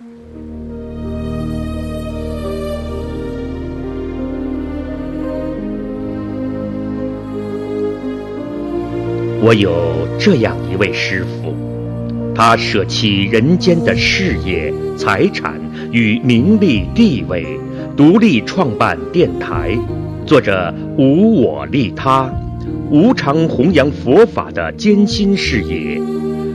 我有这样一位师傅，他舍弃人间的事业、财产与名利地位，独立创办电台，做着无我利他、无偿弘扬佛法的艰辛事业。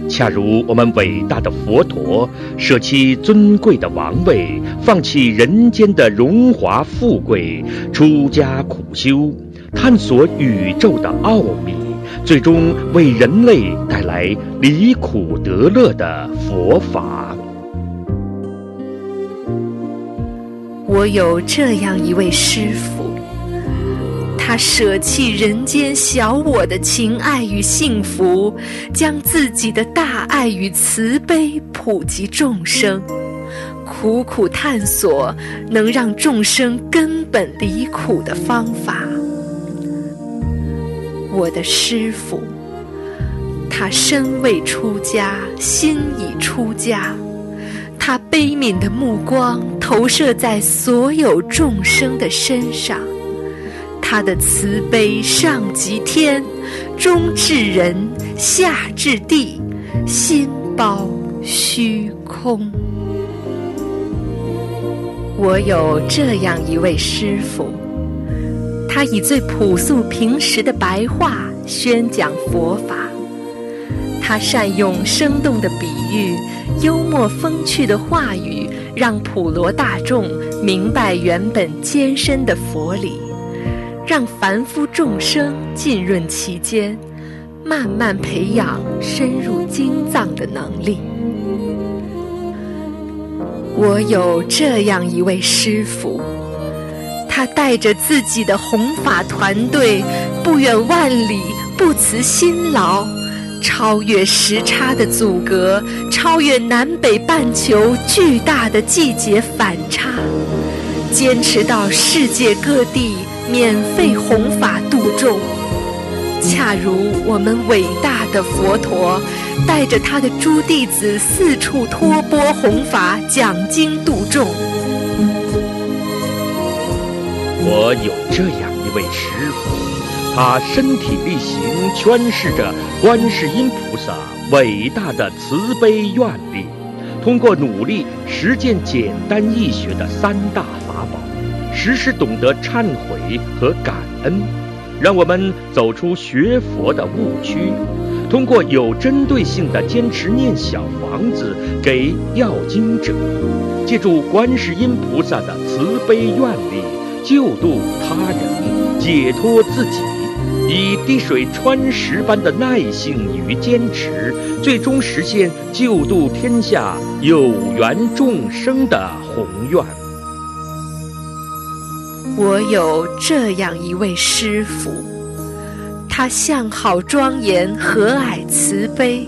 恰如我们伟大的佛陀，舍弃尊贵的王位，放弃人间的荣华富贵，出家苦修，探索宇宙的奥秘。最终为人类带来离苦得乐的佛法。我有这样一位师父，他舍弃人间小我的情爱与幸福，将自己的大爱与慈悲普及众生，苦苦探索能让众生根本离苦的方法。我的师父，他身未出家，心已出家。他悲悯的目光投射在所有众生的身上，他的慈悲上及天，中至人，下至地，心包虚空。我有这样一位师父。他以最朴素平实的白话宣讲佛法，他善用生动的比喻、幽默风趣的话语，让普罗大众明白原本艰深的佛理，让凡夫众生浸润其间，慢慢培养深入经藏的能力。我有这样一位师父。他带着自己的弘法团队，不远万里，不辞辛劳，超越时差的阻隔，超越南北半球巨大的季节反差，坚持到世界各地免费弘法度众，恰如我们伟大的佛陀，带着他的诸弟子四处托钵弘法，讲经度众。我有这样一位师傅，他身体力行诠释着观世音菩萨伟大的慈悲愿力，通过努力实践简单易学的三大法宝，时时懂得忏悔和感恩，让我们走出学佛的误区。通过有针对性的坚持念小房子给要经者，借助观世音菩萨的慈悲愿力。救度他人，解脱自己，以滴水穿石般的耐性与坚持，最终实现救度天下有缘众生的宏愿。我有这样一位师父，他相好庄严，和蔼慈悲，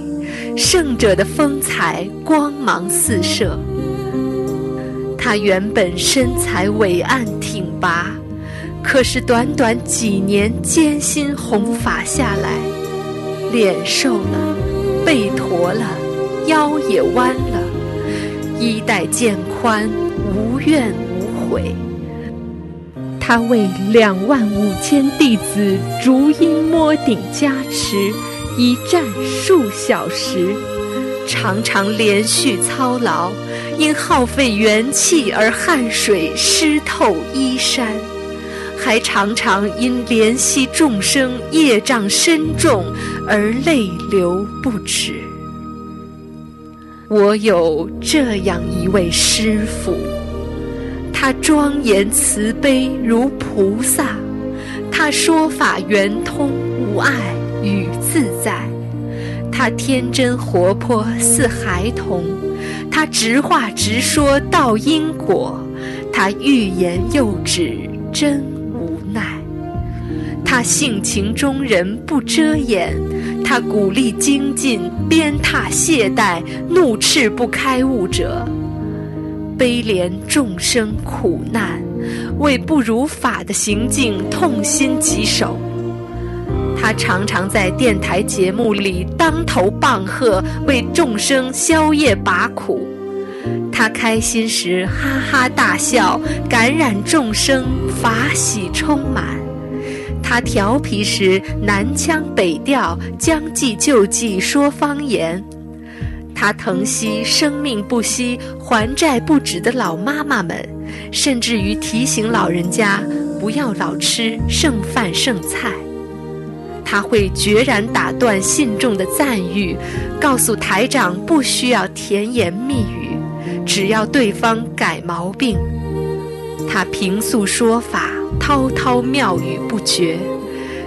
圣者的风采，光芒四射。他原本身材伟岸挺拔，可是短短几年艰辛弘法下来，脸瘦了，背驼了，腰也弯了，衣带渐宽，无怨无悔。他为两万五千弟子逐音摸顶加持，一站数小时。常常连续操劳，因耗费元气而汗水湿透衣衫，还常常因怜惜众生业障深重而泪流不止。我有这样一位师父，他庄严慈悲如菩萨，他说法圆通无碍与自在。他天真活泼似孩童，他直话直说道因果，他欲言又止真无奈。他性情中人不遮掩，他鼓励精进，鞭挞懈怠，怒斥不开悟者，悲怜众生苦难，为不如法的行径痛心疾首。他常常在电台节目里当头棒喝，为众生消业拔苦。他开心时哈哈大笑，感染众生，法喜充满；他调皮时南腔北调，将计就计说方言。他疼惜生命不息、还债不止的老妈妈们，甚至于提醒老人家不要老吃剩饭剩菜。他会决然打断信众的赞誉，告诉台长不需要甜言蜜语，只要对方改毛病。他平素说法滔滔妙语不绝，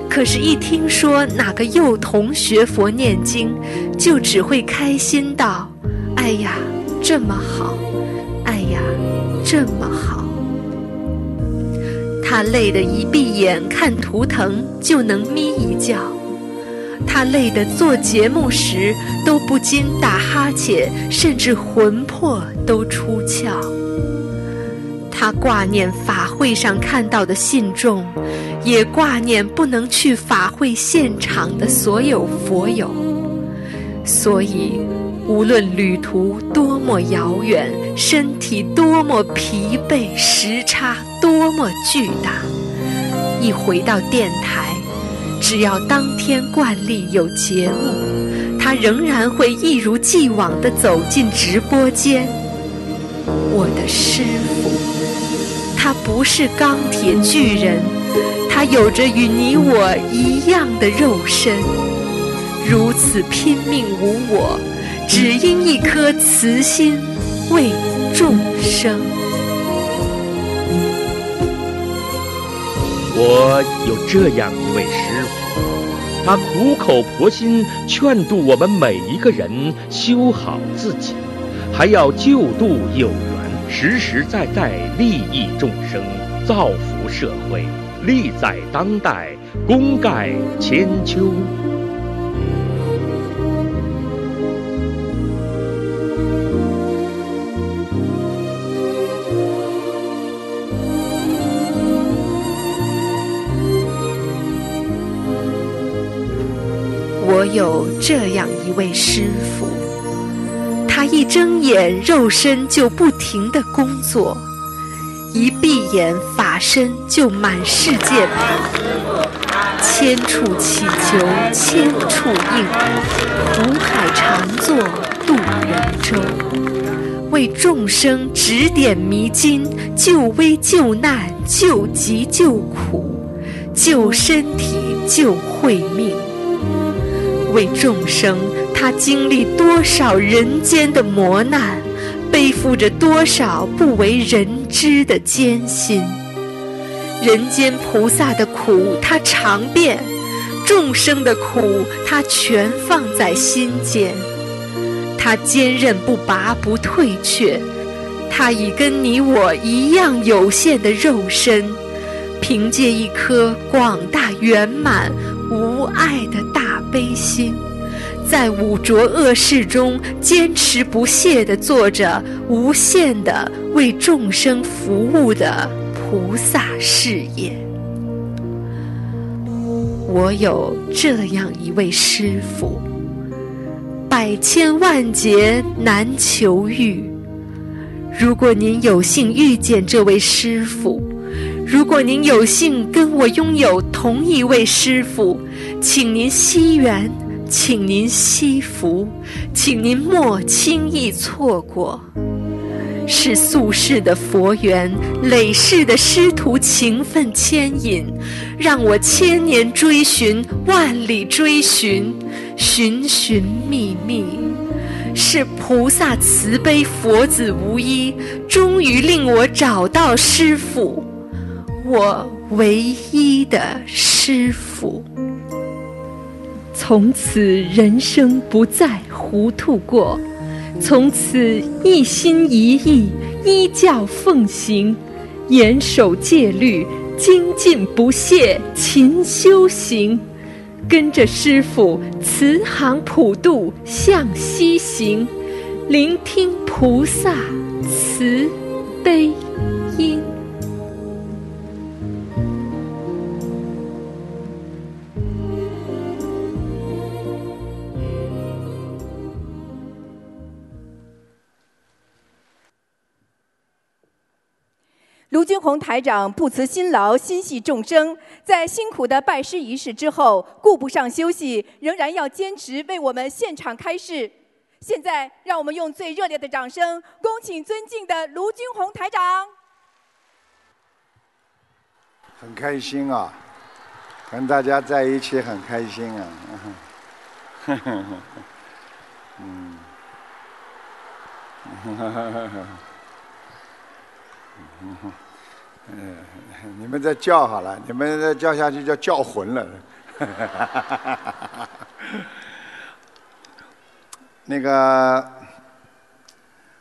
可是，一听说哪个幼童学佛念经，就只会开心道：“哎呀，这么好！哎呀，这么好！”他累得一闭眼看图腾就能眯一觉，他累得做节目时都不禁打哈欠，甚至魂魄都出窍。他挂念法会上看到的信众，也挂念不能去法会现场的所有佛友，所以。无论旅途多么遥远，身体多么疲惫，时差多么巨大，一回到电台，只要当天惯例有节目，他仍然会一如既往地走进直播间。我的师傅，他不是钢铁巨人，他有着与你我一样的肉身，如此拼命无我。只因一颗慈心为众生。我有这样一位师傅，他苦口婆心劝度我们每一个人修好自己，还要救度有缘，实实在在利益众生，造福社会，利在当代，功盖千秋。我有这样一位师傅，他一睁眼肉身就不停的工作，一闭眼法身就满世界跑，千处祈求千处应，苦海常作渡人舟，为众生指点迷津，救危救难，救急救苦，救身体救慧命。为众生，他经历多少人间的磨难，背负着多少不为人知的艰辛。人间菩萨的苦，他尝遍；众生的苦，他全放在心间。他坚韧不拔，不退却。他以跟你我一样有限的肉身，凭借一颗广大圆满无碍的大。悲心，在五浊恶世中坚持不懈地做着无限的为众生服务的菩萨事业。我有这样一位师父，百千万劫难求遇。如果您有幸遇见这位师父，如果您有幸跟我拥有同一位师父，请您惜缘，请您惜福，请您莫轻易错过。是宿世的佛缘，累世的师徒情分牵引，让我千年追寻，万里追寻，寻寻觅觅。是菩萨慈悲，佛子无依，终于令我找到师父。我唯一的师傅，从此人生不再糊涂过，从此一心一意依教奉行，严守戒律，精进不懈勤修行，跟着师傅慈航普渡向西行，聆听菩萨慈悲音。卢军宏台长不辞辛劳，心系众生，在辛苦的拜师仪式之后，顾不上休息，仍然要坚持为我们现场开示。现在，让我们用最热烈的掌声，恭请尊敬的卢军宏台长。很开心啊，跟大家在一起很开心啊。嗯。嗯，你们再叫好了，你们再叫下去就叫魂了。那个，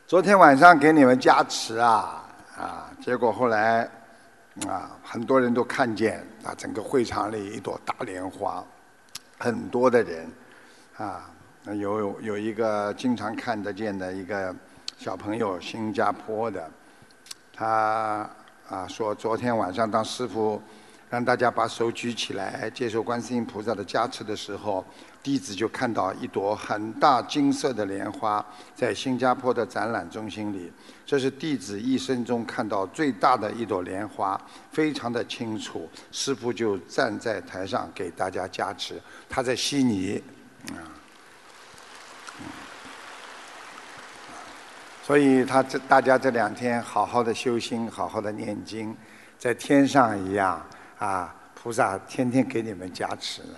昨天晚上给你们加持啊啊，结果后来啊，很多人都看见啊，整个会场里一朵大莲花，很多的人啊，有有一个经常看得见的一个小朋友，新加坡的，他。啊，说昨天晚上当师傅让大家把手举起来接受观世音菩萨的加持的时候，弟子就看到一朵很大金色的莲花在新加坡的展览中心里。这是弟子一生中看到最大的一朵莲花，非常的清楚。师傅就站在台上给大家加持，他在悉尼，啊。所以他这大家这两天好好的修心，好好的念经，在天上一样啊，菩萨天天给你们加持了。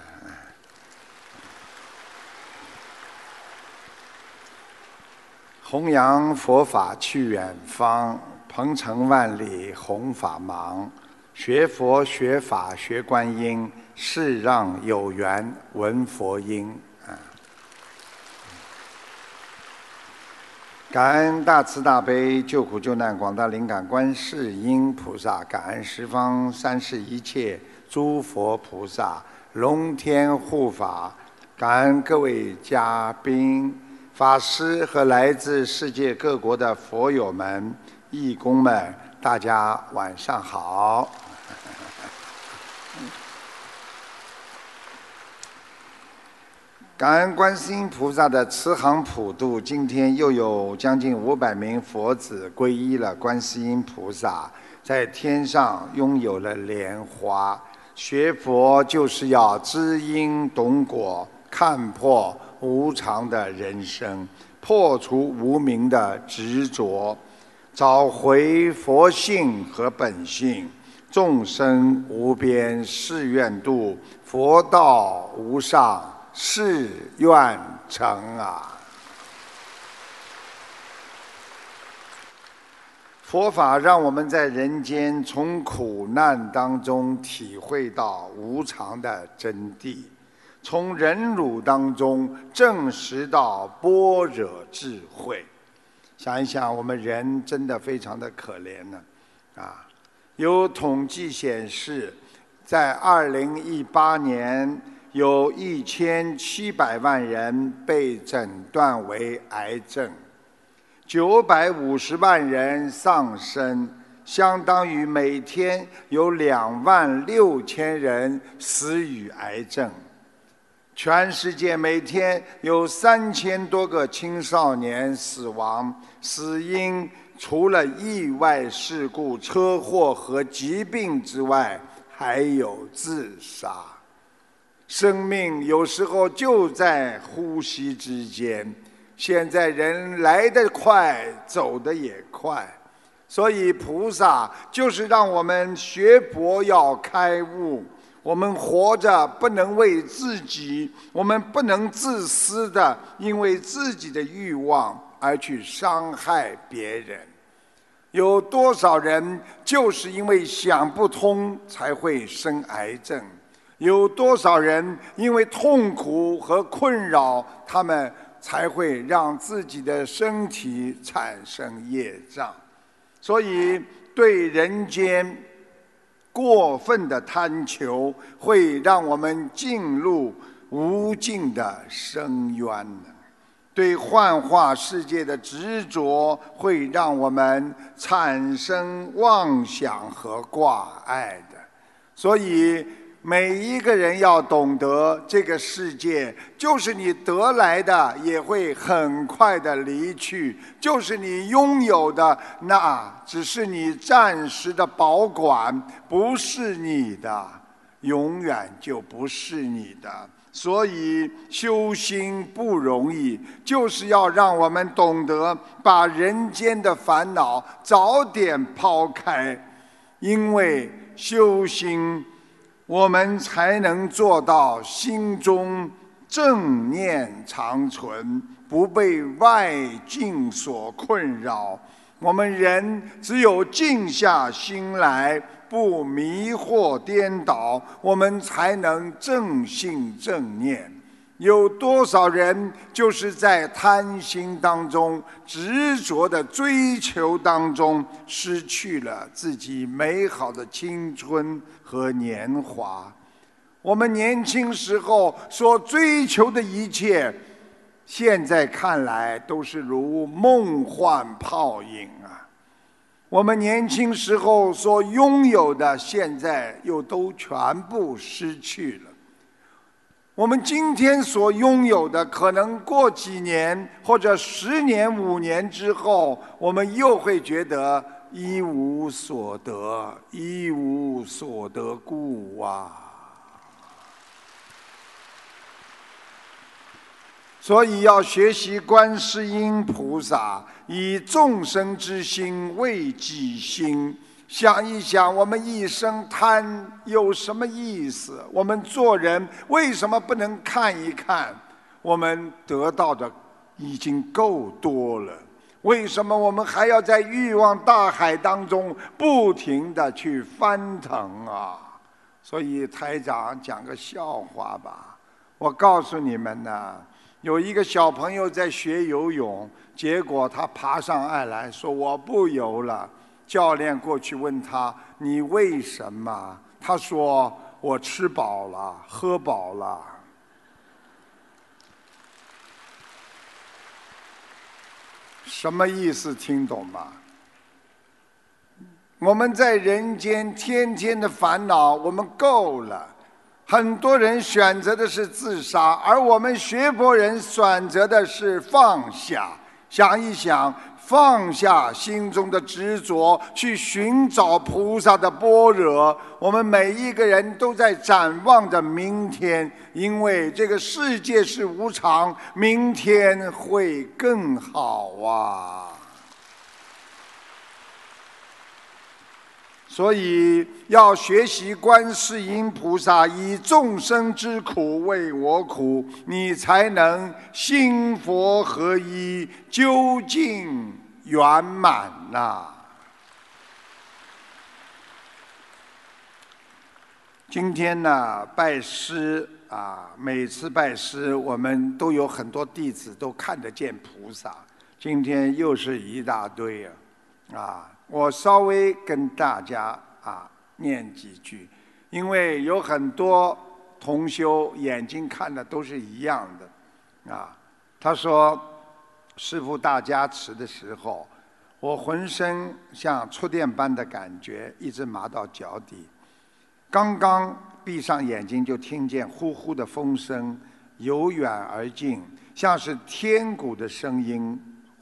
弘扬佛法去远方，鹏程万里弘法忙，学佛学法学观音，是让有缘闻佛音。感恩大慈大悲救苦救难广大灵感观世音菩萨，感恩十方三世一切诸佛菩萨、龙天护法，感恩各位嘉宾、法师和来自世界各国的佛友们、义工们，大家晚上好。感恩观世音菩萨的慈航普渡，今天又有将近五百名佛子皈依了观世音菩萨，在天上拥有了莲花。学佛就是要知因懂果，看破无常的人生，破除无明的执着，找回佛性和本性。众生无边誓愿度，佛道无上。誓愿成啊！佛法让我们在人间从苦难当中体会到无常的真谛，从忍辱当中证实到般若智慧。想一想，我们人真的非常的可怜呢，啊！有统计显示，在二零一八年。有一千七百万人被诊断为癌症，九百五十万人丧生，相当于每天有两万六千人死于癌症。全世界每天有三千多个青少年死亡，死因除了意外事故、车祸和疾病之外，还有自杀。生命有时候就在呼吸之间。现在人来得快，走得也快，所以菩萨就是让我们学佛要开悟。我们活着不能为自己，我们不能自私的因为自己的欲望而去伤害别人。有多少人就是因为想不通才会生癌症？有多少人因为痛苦和困扰，他们才会让自己的身体产生业障？所以，对人间过分的贪求，会让我们进入无尽的深渊对幻化世界的执着，会让我们产生妄想和挂碍的。所以。每一个人要懂得，这个世界就是你得来的，也会很快的离去；就是你拥有的，那只是你暂时的保管，不是你的，永远就不是你的。所以修心不容易，就是要让我们懂得把人间的烦恼早点抛开，因为修心。我们才能做到心中正念长存，不被外境所困扰。我们人只有静下心来，不迷惑颠倒，我们才能正信正念。有多少人就是在贪心当中、执着的追求当中，失去了自己美好的青春和年华？我们年轻时候所追求的一切，现在看来都是如梦幻泡影啊！我们年轻时候所拥有的，现在又都全部失去了。我们今天所拥有的，可能过几年或者十年、五年之后，我们又会觉得一无所得，一无所得故啊！所以要学习观世音菩萨，以众生之心为己心。想一想，我们一生贪有什么意思？我们做人为什么不能看一看？我们得到的已经够多了，为什么我们还要在欲望大海当中不停的去翻腾啊？所以台长讲个笑话吧，我告诉你们呢，有一个小朋友在学游泳，结果他爬上岸来说：“我不游了。”教练过去问他：“你为什么？”他说：“我吃饱了，喝饱了。”什么意思？听懂吗？我们在人间天天的烦恼，我们够了。很多人选择的是自杀，而我们学佛人选择的是放下。想一想。放下心中的执着，去寻找菩萨的般若。我们每一个人都在展望着明天，因为这个世界是无常，明天会更好啊。所以要学习观世音菩萨以众生之苦为我苦，你才能心佛合一，究竟圆满呐。今天呢，拜师啊，每次拜师，我们都有很多弟子都看得见菩萨。今天又是一大堆啊，啊。我稍微跟大家啊念几句，因为有很多同修眼睛看的都是一样的，啊，他说师傅大加持的时候，我浑身像触电般的感觉，一直麻到脚底，刚刚闭上眼睛就听见呼呼的风声由远而近，像是天鼓的声音。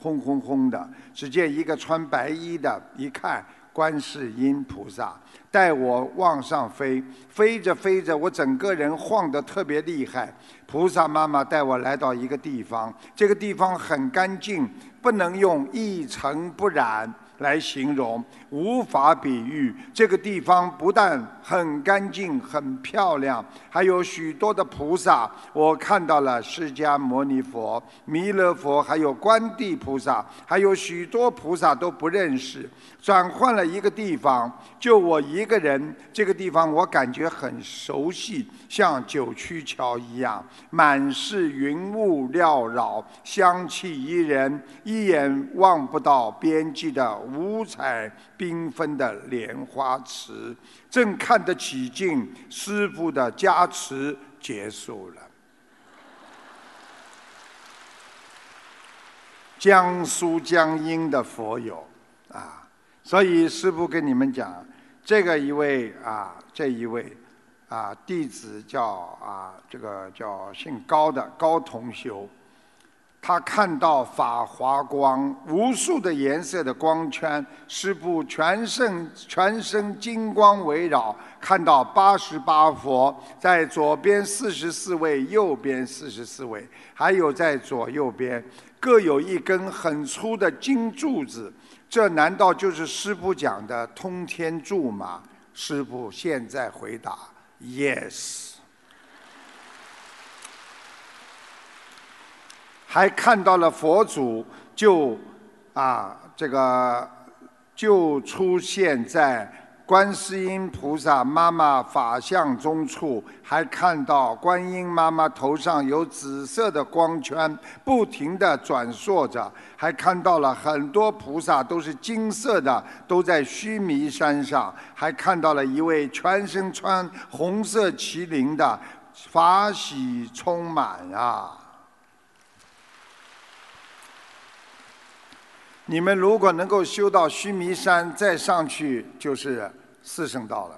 轰轰轰的，只见一个穿白衣的，一看观世音菩萨带我往上飞，飞着飞着，我整个人晃得特别厉害。菩萨妈妈带我来到一个地方，这个地方很干净，不能用一尘不染。来形容无法比喻，这个地方不但很干净、很漂亮，还有许多的菩萨。我看到了释迦牟尼佛、弥勒佛，还有观地菩萨，还有许多菩萨都不认识。转换了一个地方，就我一个人，这个地方我感觉很熟悉，像九曲桥一样，满是云雾缭绕，香气宜人，一眼望不到边际的五彩缤纷的莲花池，正看得起劲，师傅的加持结束了。江苏江阴的佛友啊。所以师傅跟你们讲，这个一位啊，这一位，啊弟子叫啊这个叫姓高的高同修。他看到法华光，无数的颜色的光圈，师父全身全身金光围绕，看到八十八佛在左边四十四位，右边四十四位，还有在左右边各有一根很粗的金柱子，这难道就是师父讲的通天柱吗？师父现在回答：Yes。还看到了佛祖，就啊，这个就出现在观世音菩萨妈妈法相中处，还看到观音妈妈头上有紫色的光圈，不停地转烁着，还看到了很多菩萨都是金色的，都在须弥山上，还看到了一位全身穿红色麒麟的，法喜充满啊！你们如果能够修到须弥山，再上去就是四圣道了。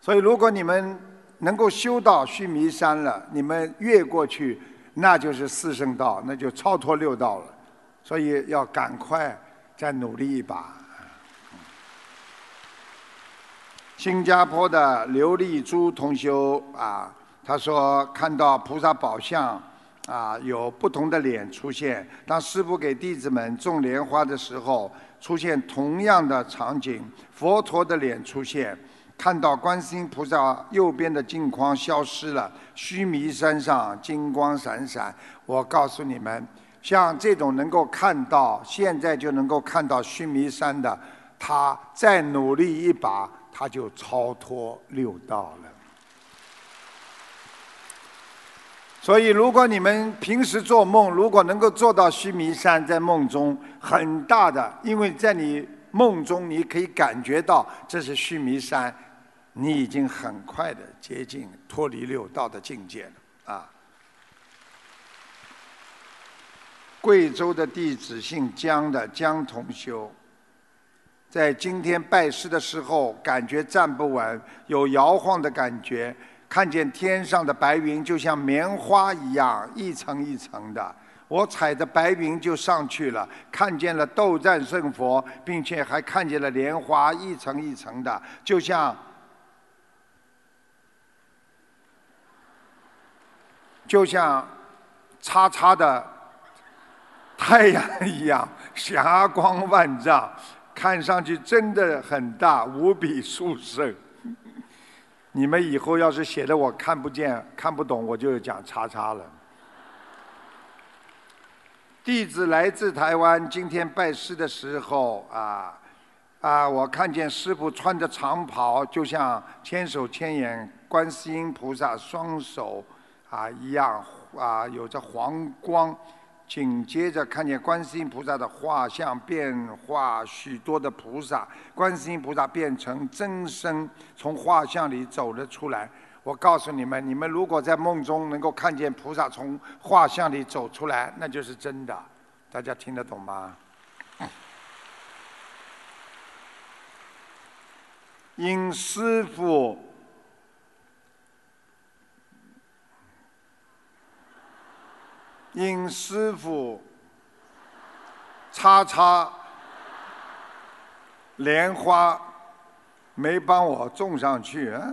所以，如果你们能够修到须弥山了，你们越过去，那就是四圣道，那就超脱六道了。所以要赶快再努力一把。新加坡的刘丽珠同修啊，他说看到菩萨宝相。啊，有不同的脸出现。当师父给弟子们种莲花的时候，出现同样的场景，佛陀的脸出现，看到观世音菩萨右边的镜框消失了，须弥山上金光闪闪。我告诉你们，像这种能够看到，现在就能够看到须弥山的，他再努力一把，他就超脱六道了。所以，如果你们平时做梦，如果能够做到须弥山，在梦中很大的，因为在你梦中，你可以感觉到这是须弥山，你已经很快的接近脱离六道的境界了啊。贵州的弟子姓江的江同修，在今天拜师的时候，感觉站不稳，有摇晃的感觉。看见天上的白云就像棉花一样一层一层的，我踩着白云就上去了，看见了斗战胜佛，并且还看见了莲花一层一层的，就像就像叉叉的太阳一样，霞光万丈，看上去真的很大，无比殊胜。你们以后要是写的我看不见、看不懂，我就讲叉叉了。弟子来自台湾，今天拜师的时候啊啊，我看见师傅穿着长袍，就像千手千眼观世音菩萨双手啊一样啊，有着黄光。紧接着看见观世音菩萨的画像变化，许多的菩萨，观世音菩萨变成真身，从画像里走了出来。我告诉你们，你们如果在梦中能够看见菩萨从画像里走出来，那就是真的。大家听得懂吗？因师父。因师傅叉叉莲花没帮我种上去啊！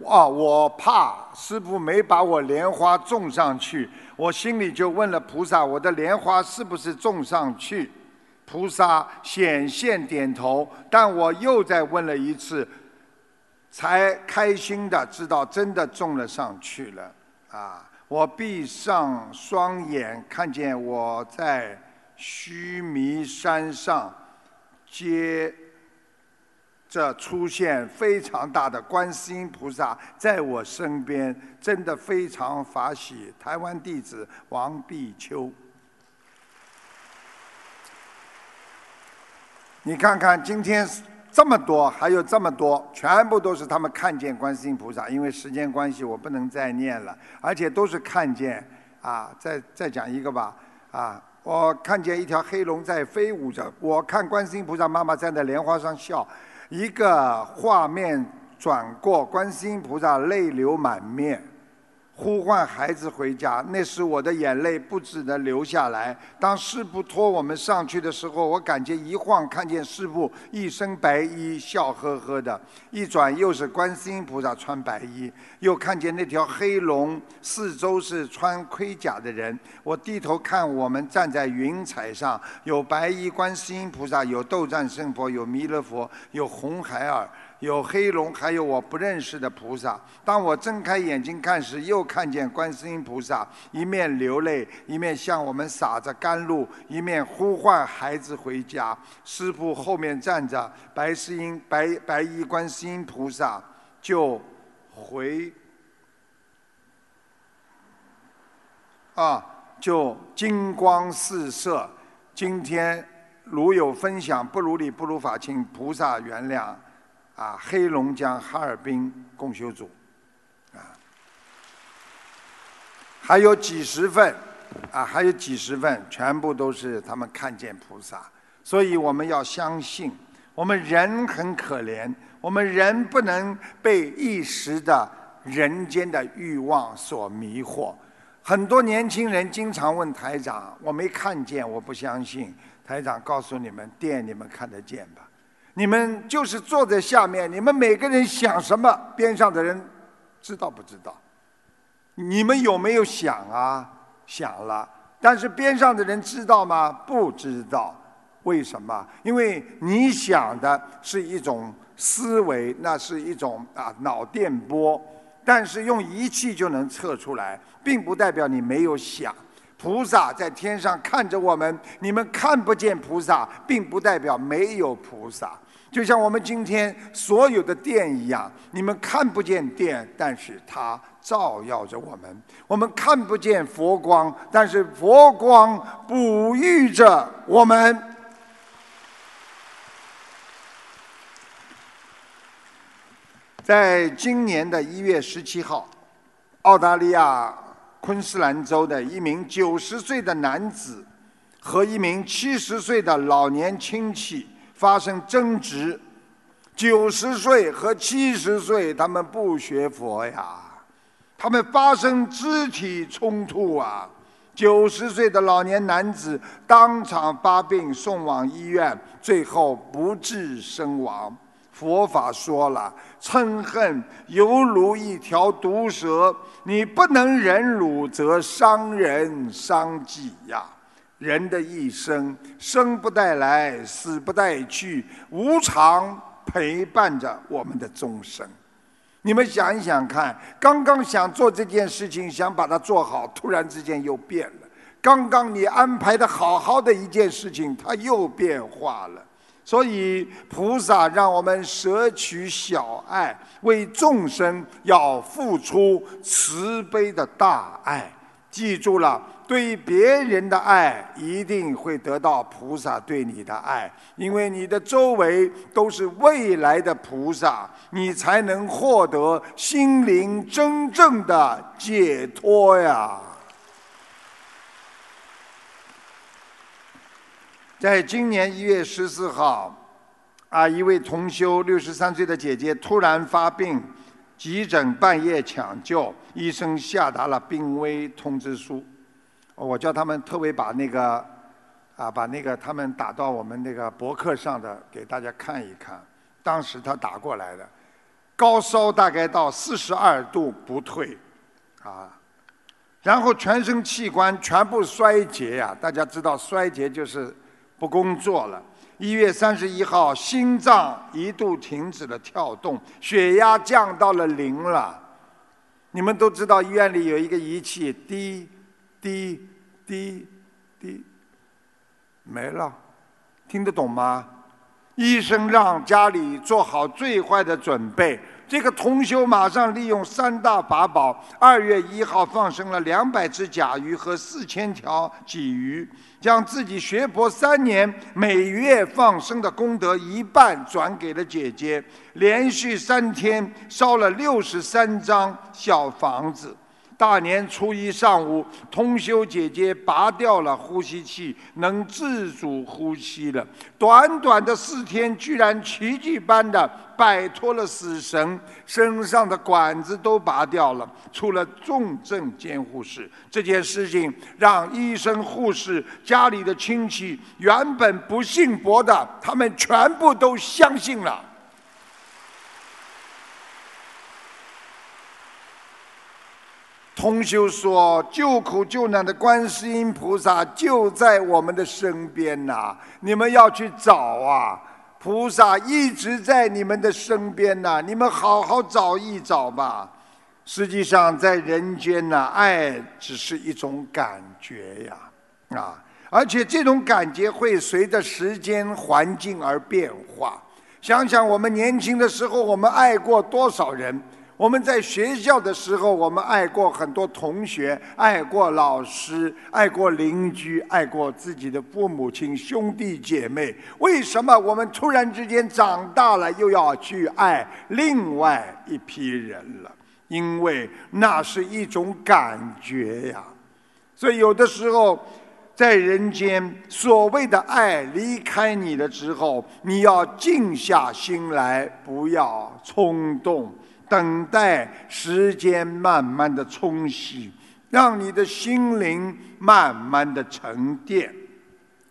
哇，我怕师傅没把我莲花种上去，我心里就问了菩萨：我的莲花是不是种上去？菩萨显现点头，但我又再问了一次，才开心的知道真的种了上去了啊！我闭上双眼，看见我在须弥山上，接着出现非常大的观世音菩萨在我身边，真的非常法喜。台湾弟子王碧秋，你看看今天。这么多，还有这么多，全部都是他们看见观世音菩萨。因为时间关系，我不能再念了，而且都是看见。啊，再再讲一个吧。啊，我看见一条黑龙在飞舞着，我看观世音菩萨妈妈站在莲花上笑，一个画面转过，观世音菩萨泪流满面。呼唤孩子回家，那时我的眼泪不止的流下来。当师傅拖我们上去的时候，我感觉一晃看见师傅一身白衣，笑呵呵的；一转又是观世音菩萨穿白衣，又看见那条黑龙，四周是穿盔甲的人。我低头看，我们站在云彩上，有白衣观世音菩萨，有斗战胜佛，有弥勒佛，有红孩儿。有黑龙，还有我不认识的菩萨。当我睁开眼睛看时，又看见观世音菩萨一面流泪，一面向我们洒着甘露，一面呼唤孩子回家。师傅后面站着白世音白白衣观世音菩萨，就回啊，就金光四射。今天如有分享不如理不如法，请菩萨原谅。啊，黑龙江哈尔滨共修组，啊，还有几十份，啊，还有几十份，全部都是他们看见菩萨，所以我们要相信，我们人很可怜，我们人不能被一时的人间的欲望所迷惑。很多年轻人经常问台长：“我没看见，我不相信。”台长告诉你们：“电你们看得见吧？”你们就是坐在下面，你们每个人想什么，边上的人知道不知道？你们有没有想啊？想了，但是边上的人知道吗？不知道。为什么？因为你想的是一种思维，那是一种啊脑电波，但是用仪器就能测出来，并不代表你没有想。菩萨在天上看着我们，你们看不见菩萨，并不代表没有菩萨。就像我们今天所有的电一样，你们看不见电，但是它照耀着我们；我们看不见佛光，但是佛光哺育着我们。在今年的一月十七号，澳大利亚昆士兰州的一名九十岁的男子和一名七十岁的老年亲戚。发生争执，九十岁和七十岁，他们不学佛呀，他们发生肢体冲突啊！九十岁的老年男子当场发病，送往医院，最后不治身亡。佛法说了，嗔恨犹如一条毒蛇，你不能忍辱，则伤人伤己呀。人的一生，生不带来，死不带去，无常陪伴着我们的终生。你们想一想看，刚刚想做这件事情，想把它做好，突然之间又变了。刚刚你安排的好好的一件事情，它又变化了。所以菩萨让我们舍取小爱，为众生要付出慈悲的大爱。记住了。对别人的爱，一定会得到菩萨对你的爱，因为你的周围都是未来的菩萨，你才能获得心灵真正的解脱呀。在今年一月十四号，啊，一位同修六十三岁的姐姐突然发病，急诊半夜抢救，医生下达了病危通知书。我叫他们特别把那个，啊，把那个他们打到我们那个博客上的给大家看一看。当时他打过来的，高烧大概到四十二度不退，啊，然后全身器官全部衰竭呀。大家知道衰竭就是不工作了。一月三十一号，心脏一度停止了跳动，血压降到了零了。你们都知道医院里有一个仪器，低。滴滴滴，没了，听得懂吗？医生让家里做好最坏的准备。这个同修马上利用三大法宝，二月一号放生了两百只甲鱼和四千条鲫鱼，将自己学佛三年每月放生的功德一半转给了姐姐，连续三天烧了六十三张小房子。大年初一上午，通修姐姐拔掉了呼吸器，能自主呼吸了。短短的四天，居然奇迹般的摆脱了死神，身上的管子都拔掉了，出了重症监护室。这件事情让医生、护士、家里的亲戚，原本不信佛的，他们全部都相信了。同修说：“救苦救难的观世音菩萨就在我们的身边呐，你们要去找啊！菩萨一直在你们的身边呐，你们好好找一找吧。实际上，在人间呐，爱只是一种感觉呀，啊，而且这种感觉会随着时间、环境而变化。想想我们年轻的时候，我们爱过多少人？”我们在学校的时候，我们爱过很多同学，爱过老师，爱过邻居，爱过自己的父母亲、兄弟姐妹。为什么我们突然之间长大了，又要去爱另外一批人了？因为那是一种感觉呀。所以有的时候，在人间，所谓的爱离开你了之后，你要静下心来，不要冲动。等待时间慢慢的冲洗，让你的心灵慢慢的沉淀，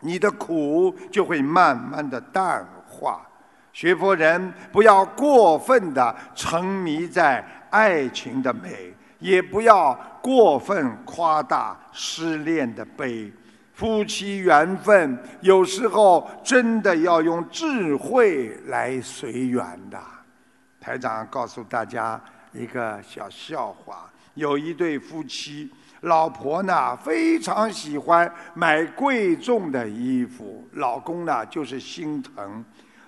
你的苦就会慢慢的淡化。学佛人不要过分的沉迷在爱情的美，也不要过分夸大失恋的悲。夫妻缘分有时候真的要用智慧来随缘的。台长告诉大家一个小笑话：有一对夫妻，老婆呢非常喜欢买贵重的衣服，老公呢就是心疼。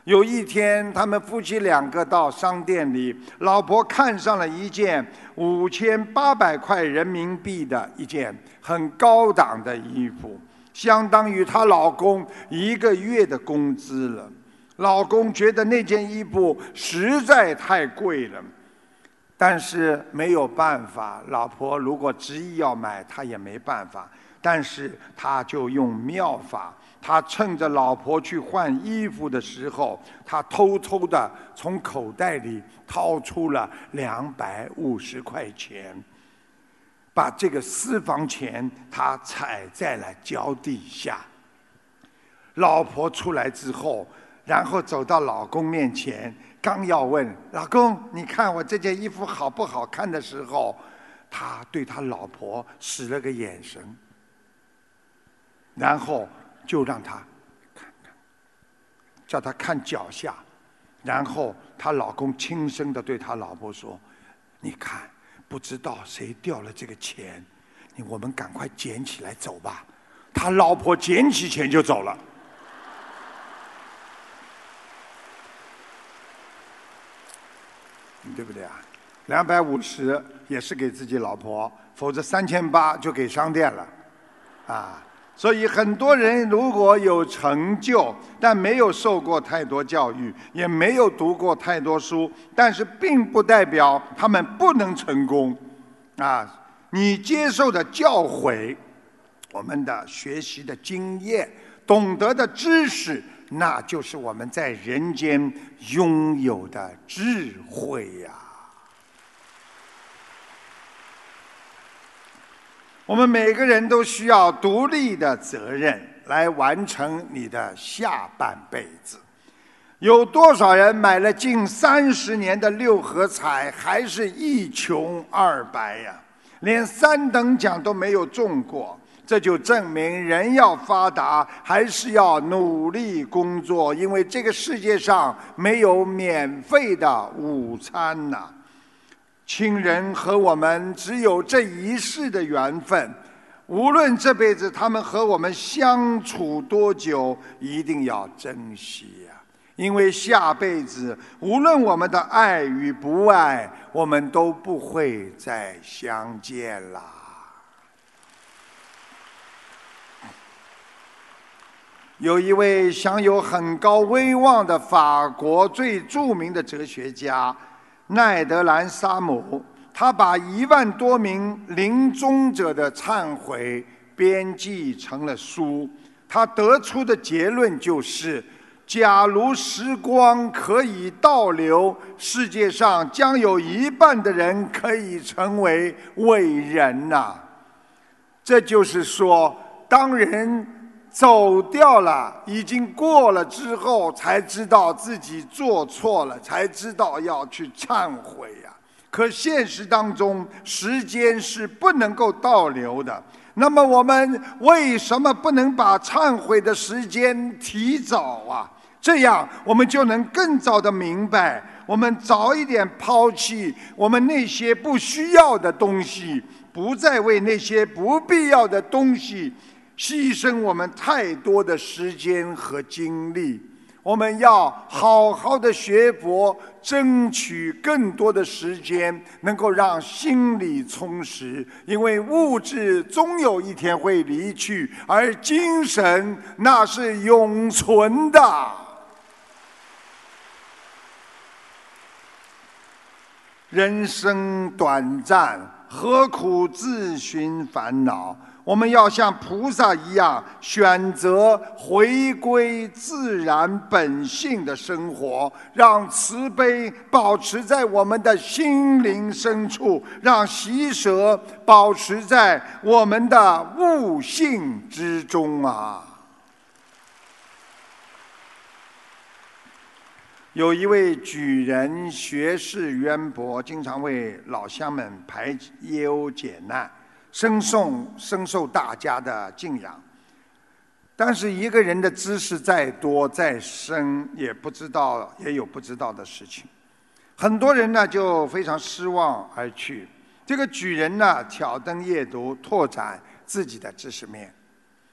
有一天，他们夫妻两个到商店里，老婆看上了一件五千八百块人民币的一件很高档的衣服，相当于她老公一个月的工资了。老公觉得那件衣服实在太贵了，但是没有办法，老婆如果执意要买，他也没办法。但是他就用妙法，他趁着老婆去换衣服的时候，他偷偷的从口袋里掏出了两百五十块钱，把这个私房钱他踩在了脚底下。老婆出来之后。然后走到老公面前，刚要问老公：“你看我这件衣服好不好看？”的时候，他对他老婆使了个眼神，然后就让他看看，叫他看脚下，然后他老公轻声的对他老婆说：“你看，不知道谁掉了这个钱，你我们赶快捡起来走吧。”他老婆捡起钱就走了。对不对啊？两百五十也是给自己老婆，否则三千八就给商店了，啊！所以很多人如果有成就，但没有受过太多教育，也没有读过太多书，但是并不代表他们不能成功，啊！你接受的教诲，我们的学习的经验，懂得的知识。那就是我们在人间拥有的智慧呀！我们每个人都需要独立的责任来完成你的下半辈子。有多少人买了近三十年的六合彩，还是一穷二白呀？连三等奖都没有中过。这就证明，人要发达，还是要努力工作，因为这个世界上没有免费的午餐呐。亲人和我们只有这一世的缘分，无论这辈子他们和我们相处多久，一定要珍惜呀，因为下辈子无论我们的爱与不爱，我们都不会再相见了。有一位享有很高威望的法国最著名的哲学家奈德兰·沙姆，他把一万多名临终者的忏悔编辑成了书。他得出的结论就是：假如时光可以倒流，世界上将有一半的人可以成为伟人呐、这就是说，当人走掉了，已经过了之后，才知道自己做错了，才知道要去忏悔呀、可现实当中，时间是不能够倒流的。那么我们为什么不能把忏悔的时间提早啊？这样我们就能更早的明白，我们早一点抛弃我们那些不需要的东西，不再为那些不必要的东西牺牲我们太多的时间和精力。我们要好好的学佛，争取更多的时间，能够让心理充实。因为物质终有一天会离去，而精神那是永存的。人生短暂，何苦自寻烦恼？我们要像菩萨一样，选择回归自然本性的生活，让慈悲保持在我们的心灵深处，让喜舍保持在我们的悟性之中啊！有一位举人，学识渊博，经常为老乡们排忧解难，深受深受大家的敬仰。但是一个人的知识再多再深，也不知道也有不知道的事情。很多人呢就非常失望而去。这个举人呢挑灯夜读，拓展自己的知识面。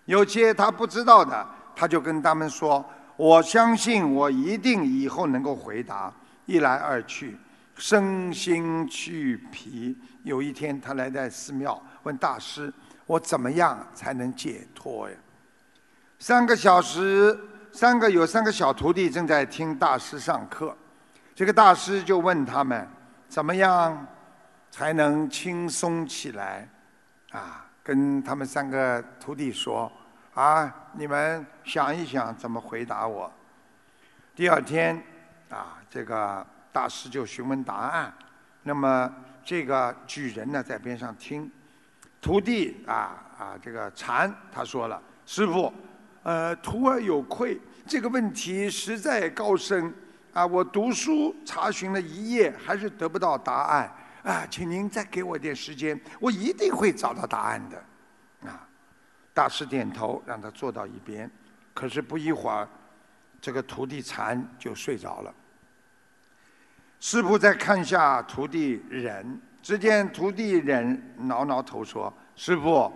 有些他不知道的，他就跟他们说。我相信我一定以后能够回答。一来二去，身心俱疲。有一天，他来在寺庙问大师：“我怎么样才能解脱呀？”三个小时，三个有三个小徒弟正在听大师上课。这个大师就问他们：“怎么样才能轻松起来？”啊，跟他们三个徒弟说。啊，你们想一想怎么回答我。第二天，啊，这个大师就询问答案。那么这个举人呢，在边上听。徒弟啊啊，这个禅他说了：“师傅，呃，徒儿有愧，这个问题实在高深啊，我读书查询了一夜，还是得不到答案啊，请您再给我点时间，我一定会找到答案的。”啊。大师点头，让他坐到一边。可是不一会儿，这个徒弟禅就睡着了。师傅再看下徒弟忍，只见徒弟忍挠挠头说：“师傅，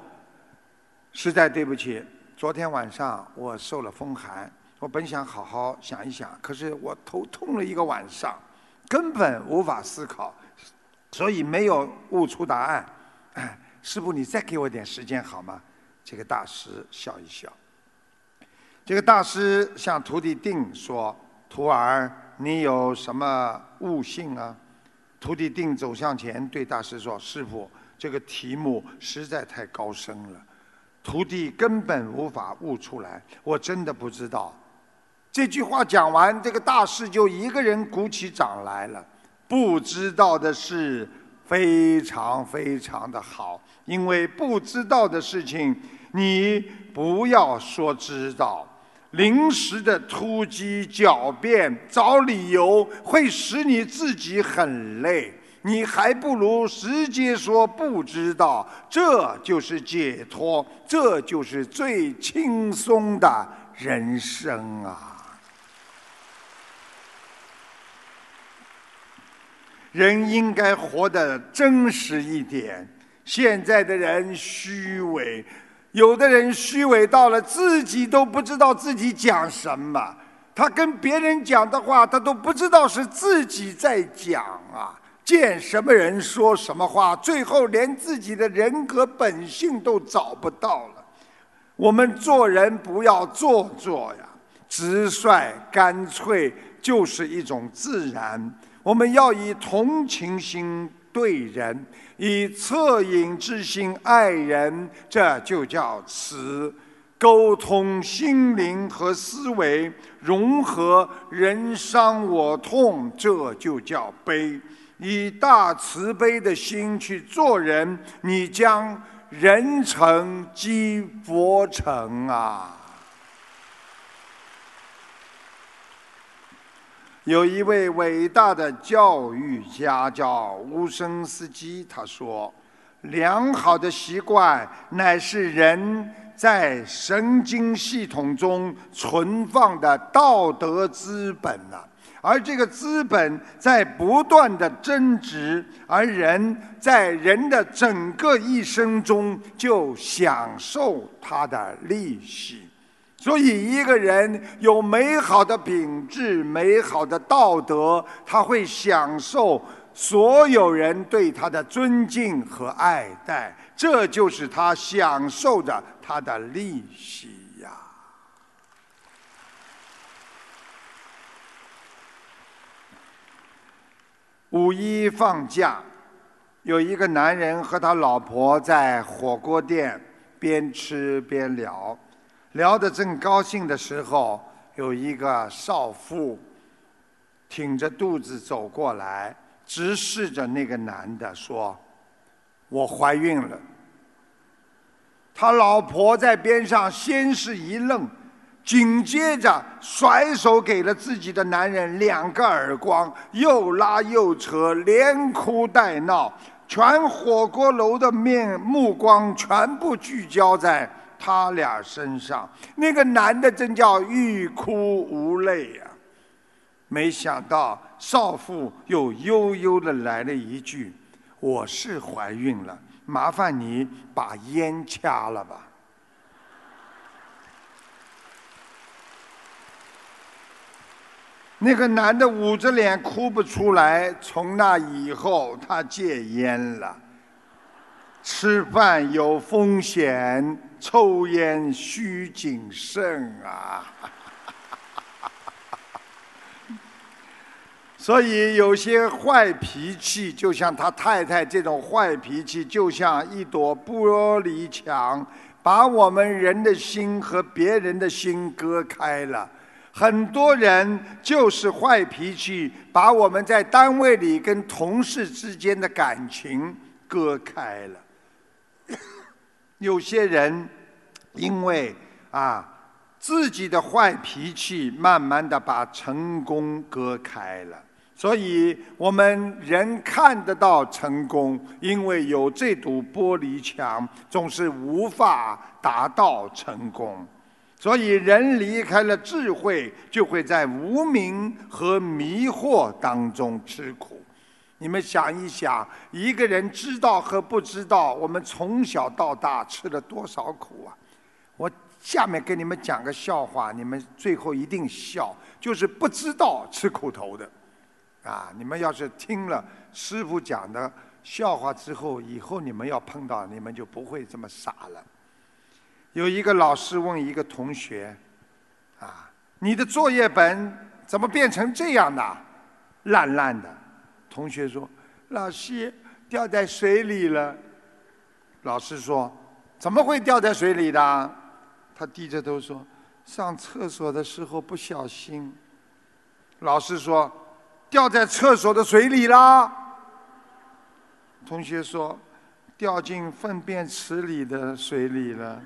实在对不起，昨天晚上我受了风寒，我本想好好想一想，可是我头痛了一个晚上，根本无法思考，所以没有悟出答案。师傅，你再给我点时间好吗？”这个大师笑一笑。这个大师向徒弟定说：“徒儿，你有什么悟性啊？”徒弟定走向前对大师说：“师傅，这个题目实在太高深了，徒弟根本无法悟出来，我真的不知道。”这句话讲完，这个大师就一个人鼓起掌来了。不知道的事非常非常的好，因为不知道的事情。你不要说知道，临时的突击狡辩、找理由，会使你自己很累。你还不如直接说不知道，这就是解脱，这就是最轻松的人生啊！人应该活得真实一点。现在的人虚伪。有的人虚伪到了自己都不知道自己讲什么，他跟别人讲的话，他都不知道是自己在讲啊！见什么人说什么话，最后连自己的人格本性都找不到了。我们做人不要做作呀，直率干脆就是一种自然。我们要以同情心。对人；以恻隐之心爱人，这就叫慈。沟通心灵和思维，融合人伤我痛，这就叫悲。以大慈悲的心去做人，你将人成即佛成啊！有一位伟大的教育家叫乌申斯基，他说：“良好的习惯乃是人。”在神经系统中存放的道德资本呐，而这个资本在不断的增值，而人在人的整个一生中就享受它的利息。所以，一个人有美好的品质、美好的道德，他会享受所有人对他的尊敬和爱戴。这就是他享受着他的利息呀。五一放假，有一个男人和他老婆在火锅店边吃边聊，聊得正高兴的时候，有一个少妇挺着肚子走过来，直视着那个男的说。我怀孕了。他老婆在边上先是一愣，紧接着甩手给了自己的男人两个耳光，又拉又扯，连哭带闹，全火锅楼的面目光全部聚焦在他俩身上。那个男的真叫欲哭无泪呀！没想到少妇又悠悠的来了一句。我是怀孕了，麻烦你把烟掐了吧。那个男的捂着脸哭不出来。从那以后，他戒烟了。吃饭有风险，抽烟需谨慎啊。所以有些坏脾气，就像他太太这种坏脾气，就像一朵玻璃墙，把我们人的心和别人的心隔开了。很多人就是坏脾气，把我们在单位里跟同事之间的感情割开了。有些人因为啊自己的坏脾气，慢慢的把成功割开了。所以我们人看得到成功，因为有这堵玻璃墙，总是无法达到成功。所以人离开了智慧，就会在无明和迷惑当中吃苦。你们想一想，一个人知道和不知道，我们从小到大吃了多少苦啊！我下面给你们讲个笑话，你们最后一定笑，就是不知道吃苦头的。啊！你们要是听了师傅讲的笑话之后，以后你们要碰到，你们就不会这么傻了。有一个老师问一个同学：“啊，你的作业本怎么变成这样的，烂烂的？”同学说：“老师，掉在水里了。”老师说：“怎么会掉在水里的？”他低着头说：“上厕所的时候不小心。”老师说。掉在厕所的水里啦。同学说，掉进粪便池里的水里了。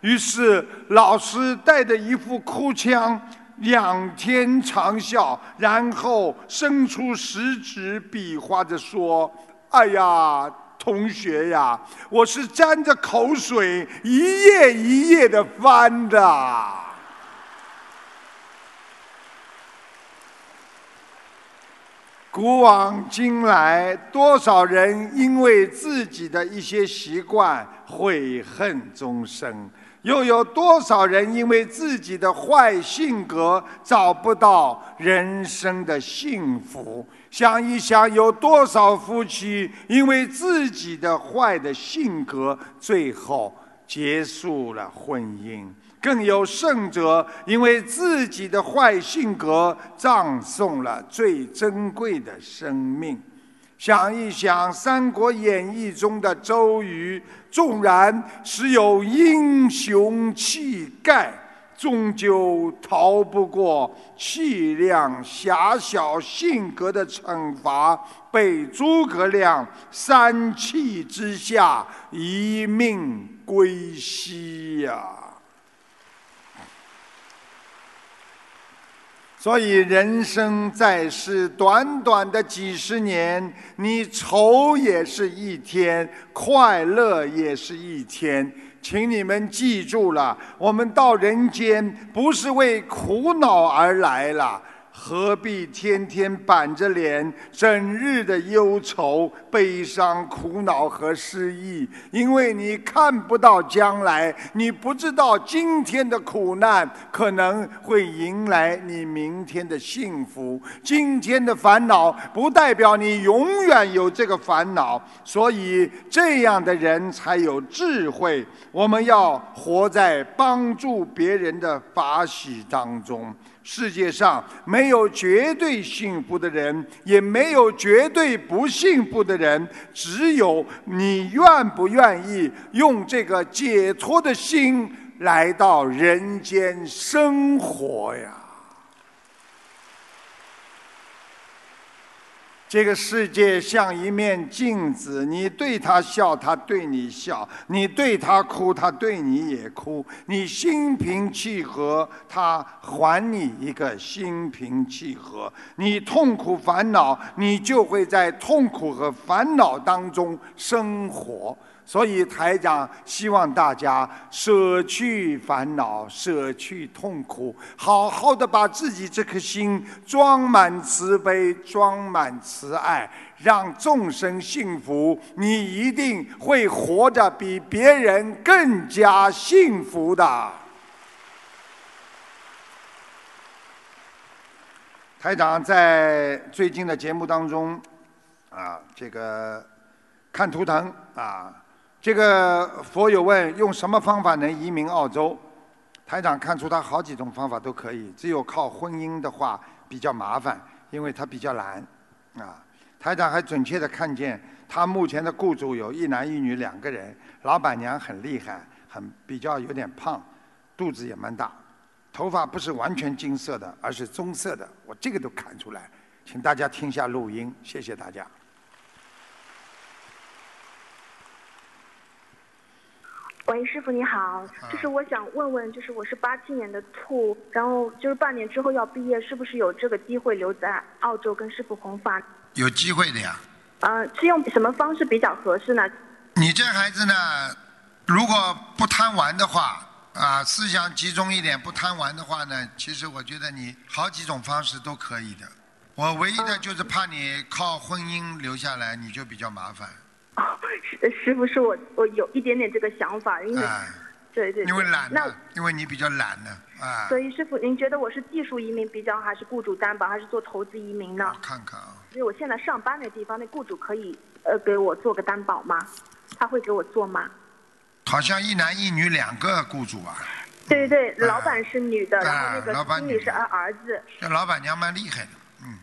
于是老师带着一副哭腔，仰天长啸，然后伸出食指比划着说：“哎呀，同学呀，我是沾着口水一页一页的翻的。”古往今来，多少人因为自己的一些习惯悔恨终生，又有多少人因为自己的坏性格找不到人生的幸福？想一想，有多少夫妻因为自己的坏的性格，最后结束了婚姻？更有甚者，因为自己的坏性格，葬送了最珍贵的生命。想一想《三国演义》中的周瑜，纵然时有英雄气概，终究逃不过气量狭小、性格的惩罚，被诸葛亮三气之下一命归西呀。所以，人生在世，短短的几十年，你愁也是一天，快乐也是一天。请你们记住了，我们到人间不是为苦恼而来了。何必天天板着脸，整日的忧愁、悲伤、苦恼和失意？因为你看不到将来，你不知道今天的苦难可能会迎来你明天的幸福。今天的烦恼不代表你永远有这个烦恼，所以这样的人才有智慧。我们要活在帮助别人的法喜当中。世界上没有绝对幸福的人，也没有绝对不幸福的人，只有你愿不愿意用这个解脱的心来到人间生活呀。这个世界像一面镜子，你对他笑，他对你笑；你对他哭，他对你也哭。你心平气和，他还你一个心平气和。你痛苦烦恼，你就会在痛苦和烦恼当中生活。所以台长希望大家舍去烦恼，舍去痛苦，好好的把自己这颗心装满慈悲，装满慈爱，让众生幸福。你一定会活得比别人更加幸福的。台长在最近的节目当中，啊，这个看图腾啊。这个佛友问用什么方法能移民澳洲？台长看出他好几种方法都可以，只有靠婚姻的话比较麻烦，因为他比较懒。啊，台长还准确的看见他目前的雇主有一男一女两个人，老板娘很厉害，很比较有点胖，肚子也蛮大，头发不是完全金色的，而是棕色的，我这个都看出来。请大家听下录音，谢谢大家。喂，师傅你好，就是我想问问，就是我是八七年的兔，然后就是半年之后要毕业，是不是有这个机会留在澳洲跟师傅弘法？有机会的呀。呃，是用什么方式比较合适呢？你这孩子呢，如果不贪玩的话，啊，思想集中一点，不贪玩的话呢，其实我觉得你好几种方式都可以的。我唯一的就是怕你靠婚姻留下来，你就比较麻烦。师师傅是我我有一点点这个想法，因为对对，因为懒，那因为你比较懒呢，啊。所以师傅，您觉得我是技术移民比较，还是雇主担保，还是做投资移民呢？看看啊。因为我现在上班的地方，那雇主可以呃给我做个担保吗？他会给我做吗？好像一男一女两个雇主啊。对对对，老板是女的，然后那个经理是儿儿子。这老板娘蛮厉害的，嗯。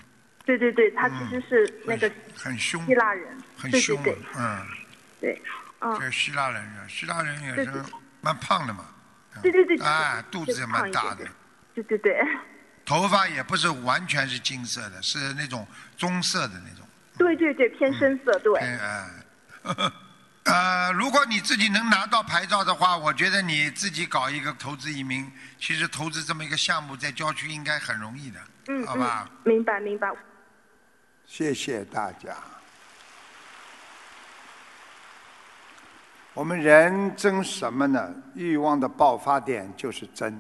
对对对，他其实是那个很凶希腊人，很凶，嗯。对，嗯，这希腊人，希腊人也是蛮胖的嘛。对对对。哎，肚子也蛮大的。对对对。头发也不是完全是金色的，是那种棕色的那种。对对对，偏深色，对。哎，呃，如果你自己能拿到牌照的话，我觉得你自己搞一个投资移民，其实投资这么一个项目在郊区应该很容易的。嗯，好吧。明白明白。谢谢大家。我们人争什么呢？欲望的爆发点就是争。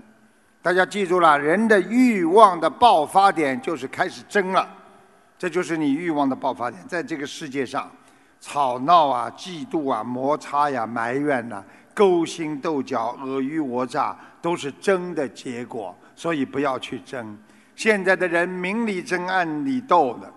大家记住了，人的欲望的爆发点就是开始争了，这就是你欲望的爆发点。在这个世界上，吵闹啊、嫉妒啊、摩擦呀、埋怨呐、勾心斗角、尔虞我诈，都是争的结果。所以不要去争。现在的人明里争、暗里斗的。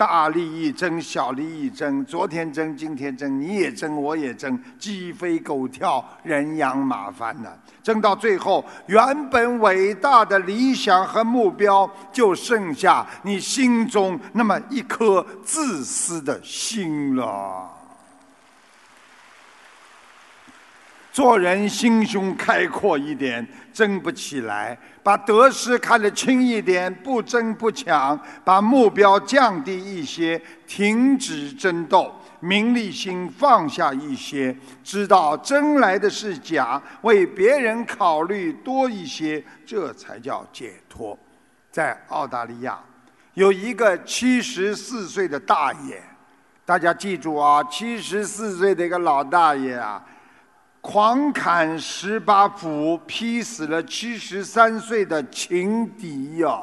大利益争，小利益争，昨天争，今天争，你也争，我也争，鸡飞狗跳，人仰马翻呢。争到最后，原本伟大的理想和目标，就剩下你心中那么一颗自私的心了。做人心胸开阔一点，争不起来；把得失看得轻一点，不争不抢；把目标降低一些，停止争斗；名利心放下一些，知道争来的是假，为别人考虑多一些，这才叫解脱。在澳大利亚，有一个七十四岁的大爷，大家记住啊，七十四岁的一个老大爷啊。狂砍十八斧，劈死了七十三岁的情敌呀！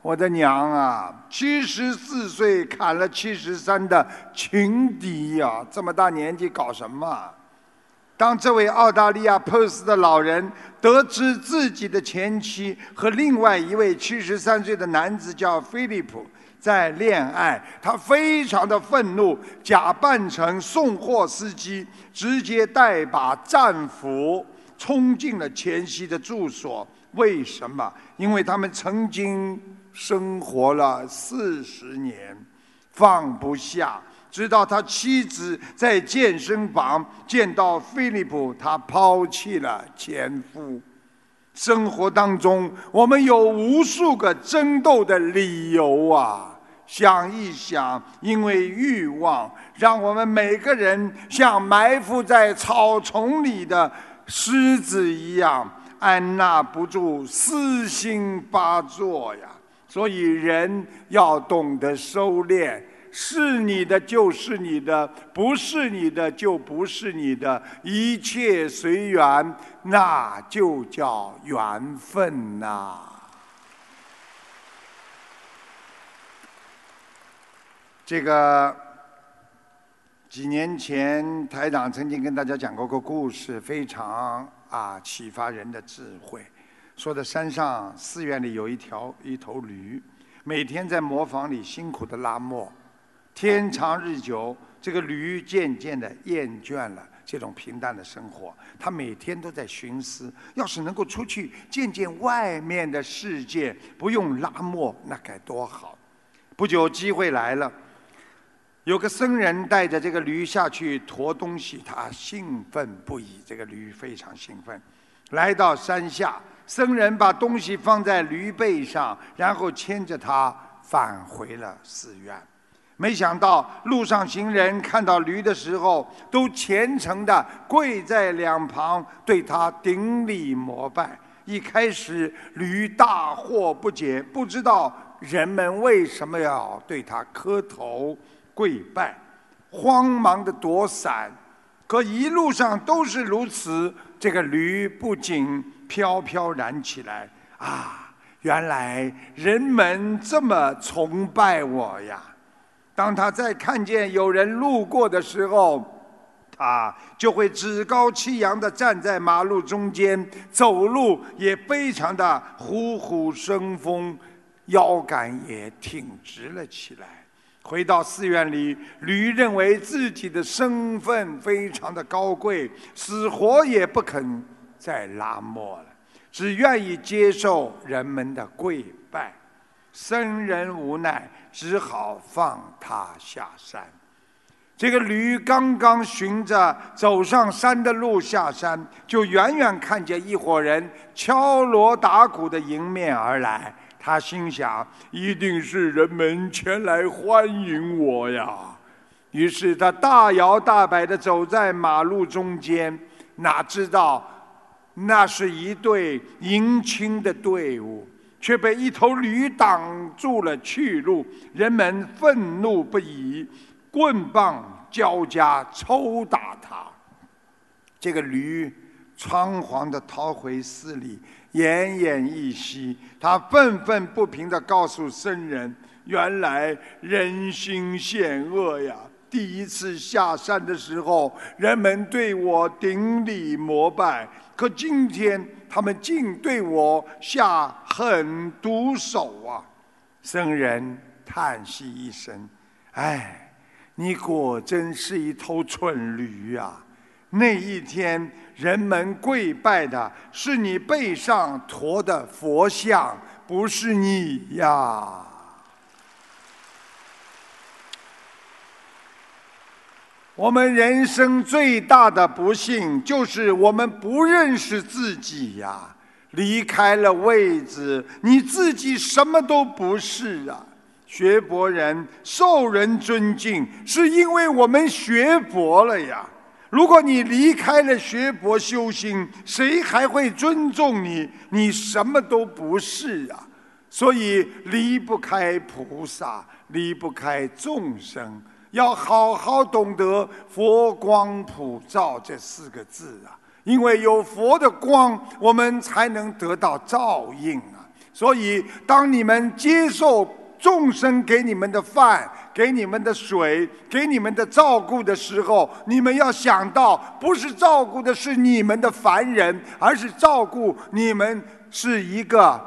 我的娘啊，七十四岁砍了七十三的情敌呀！这么大年纪搞什么？当这位澳大利亚 POS 的老人得知自己的前妻和另外一位七十三岁的男子叫菲利普。在恋爱，他非常的愤怒，假扮成送货司机，直接带把战斧冲进了前妻的住所。为什么？因为他们曾经生活了四十年，放不下。直到他妻子在健身房见到菲利普，他抛弃了前夫。生活当中，我们有无数个争斗的理由啊！想一想，因为欲望，让我们每个人像埋伏在草丛里的狮子一样，按捺不住私心发作呀。所以，人要懂得收敛。是你的就是你的，不是你的就不是你的，一切随缘，那就叫缘分呐。这个几年前，台长曾经跟大家讲过个故事，非常啊启发人的智慧。说的山上寺院里有一条一头驴，每天在磨坊里辛苦的拉磨。天长日久，这个驴渐渐的厌倦了这种平淡的生活。他每天都在寻思：要是能够出去见见外面的世界，不用拉磨，那该多好！不久，机会来了，有个僧人带着这个驴下去驮东西，他兴奋不已。这个驴非常兴奋，来到山下，僧人把东西放在驴背上，然后牵着它返回了寺院。没想到路上行人看到驴的时候，都虔诚地跪在两旁，对他顶礼膜拜。一开始，驴大惑不解，不知道人们为什么要对他磕头跪拜，慌忙地躲闪。可一路上都是如此，这个驴不仅飘飘然起来。啊，原来人们这么崇拜我呀！当他再看见有人路过的时候，他就会趾高气扬地站在马路中间，走路也非常的虎虎生风，腰杆也挺直了起来。回到寺院里，驴认为自己的身份非常的高贵，死活也不肯再拉磨了，只愿意接受人们的跪拜。僧人无奈。只好放他下山。这个驴刚刚循着走上山的路下山，就远远看见一伙人敲锣打鼓的迎面而来。他心想：一定是人们前来欢迎我呀！于是他大摇大摆地走在马路中间，哪知道那是一队迎亲的队伍。却被一头驴挡住了去路，人们愤怒不已，棍棒交加抽打他。这个驴仓皇地逃回寺里，奄奄一息。他愤愤不平地告诉僧人：“原来人心险恶呀！第一次下山的时候，人们对我顶礼膜拜，可今天……”他们竟对我下狠毒手啊！僧人叹息一声：“哎，你果真是一头蠢驴啊！那一天，人们跪拜的是你背上驮的佛像，不是你呀。”我们人生最大的不幸，就是我们不认识自己呀。离开了位置，你自己什么都不是啊。学佛人受人尊敬，是因为我们学佛了呀。如果你离开了学佛修心，谁还会尊重你？你什么都不是啊。所以离不开菩萨，离不开众生。要好好懂得“佛光普照”这四个字啊，因为有佛的光，我们才能得到照应啊。所以，当你们接受众生给你们的饭、给你们的水、给你们的照顾的时候，你们要想到，不是照顾的是你们的凡人，而是照顾你们是一个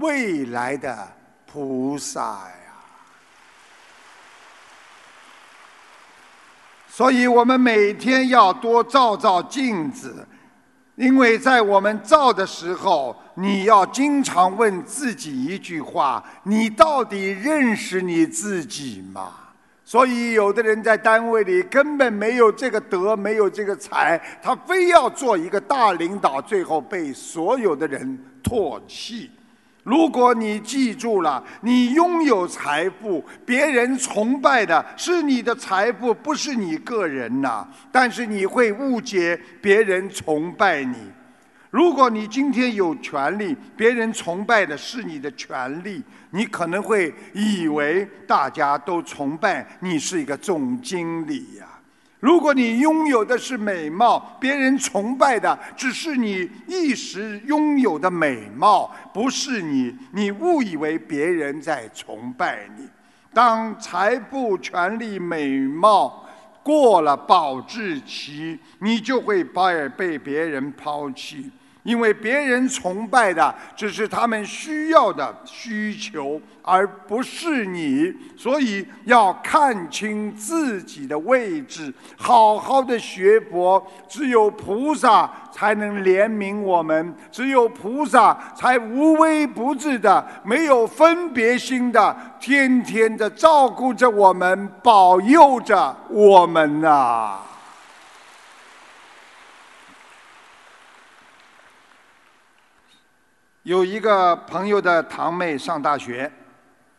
未来的菩萨呀。所以我们每天要多照照镜子，因为在我们照的时候，你要经常问自己一句话：你到底认识你自己吗？所以有的人在单位里根本没有这个德，没有这个才，他非要做一个大领导，最后被所有的人唾弃。如果你记住了，你拥有财富，别人崇拜的是你的财富，不是你个人呐。但是你会误解别人崇拜你。如果你今天有权利，别人崇拜的是你的权利，你可能会以为大家都崇拜你是一个总经理呀。如果你拥有的是美貌，别人崇拜的只是你一时拥有的美貌，不是你。你误以为别人在崇拜你。当财富、权力、美貌过了保质期，你就会被被别人抛弃。因为别人崇拜的只是他们需要的需求，而不是你，所以要看清自己的位置，好好的学佛。只有菩萨才能怜悯我们，只有菩萨才无微不至的、没有分别心的，天天的照顾着我们，保佑着我们呐。有一个朋友的堂妹上大学，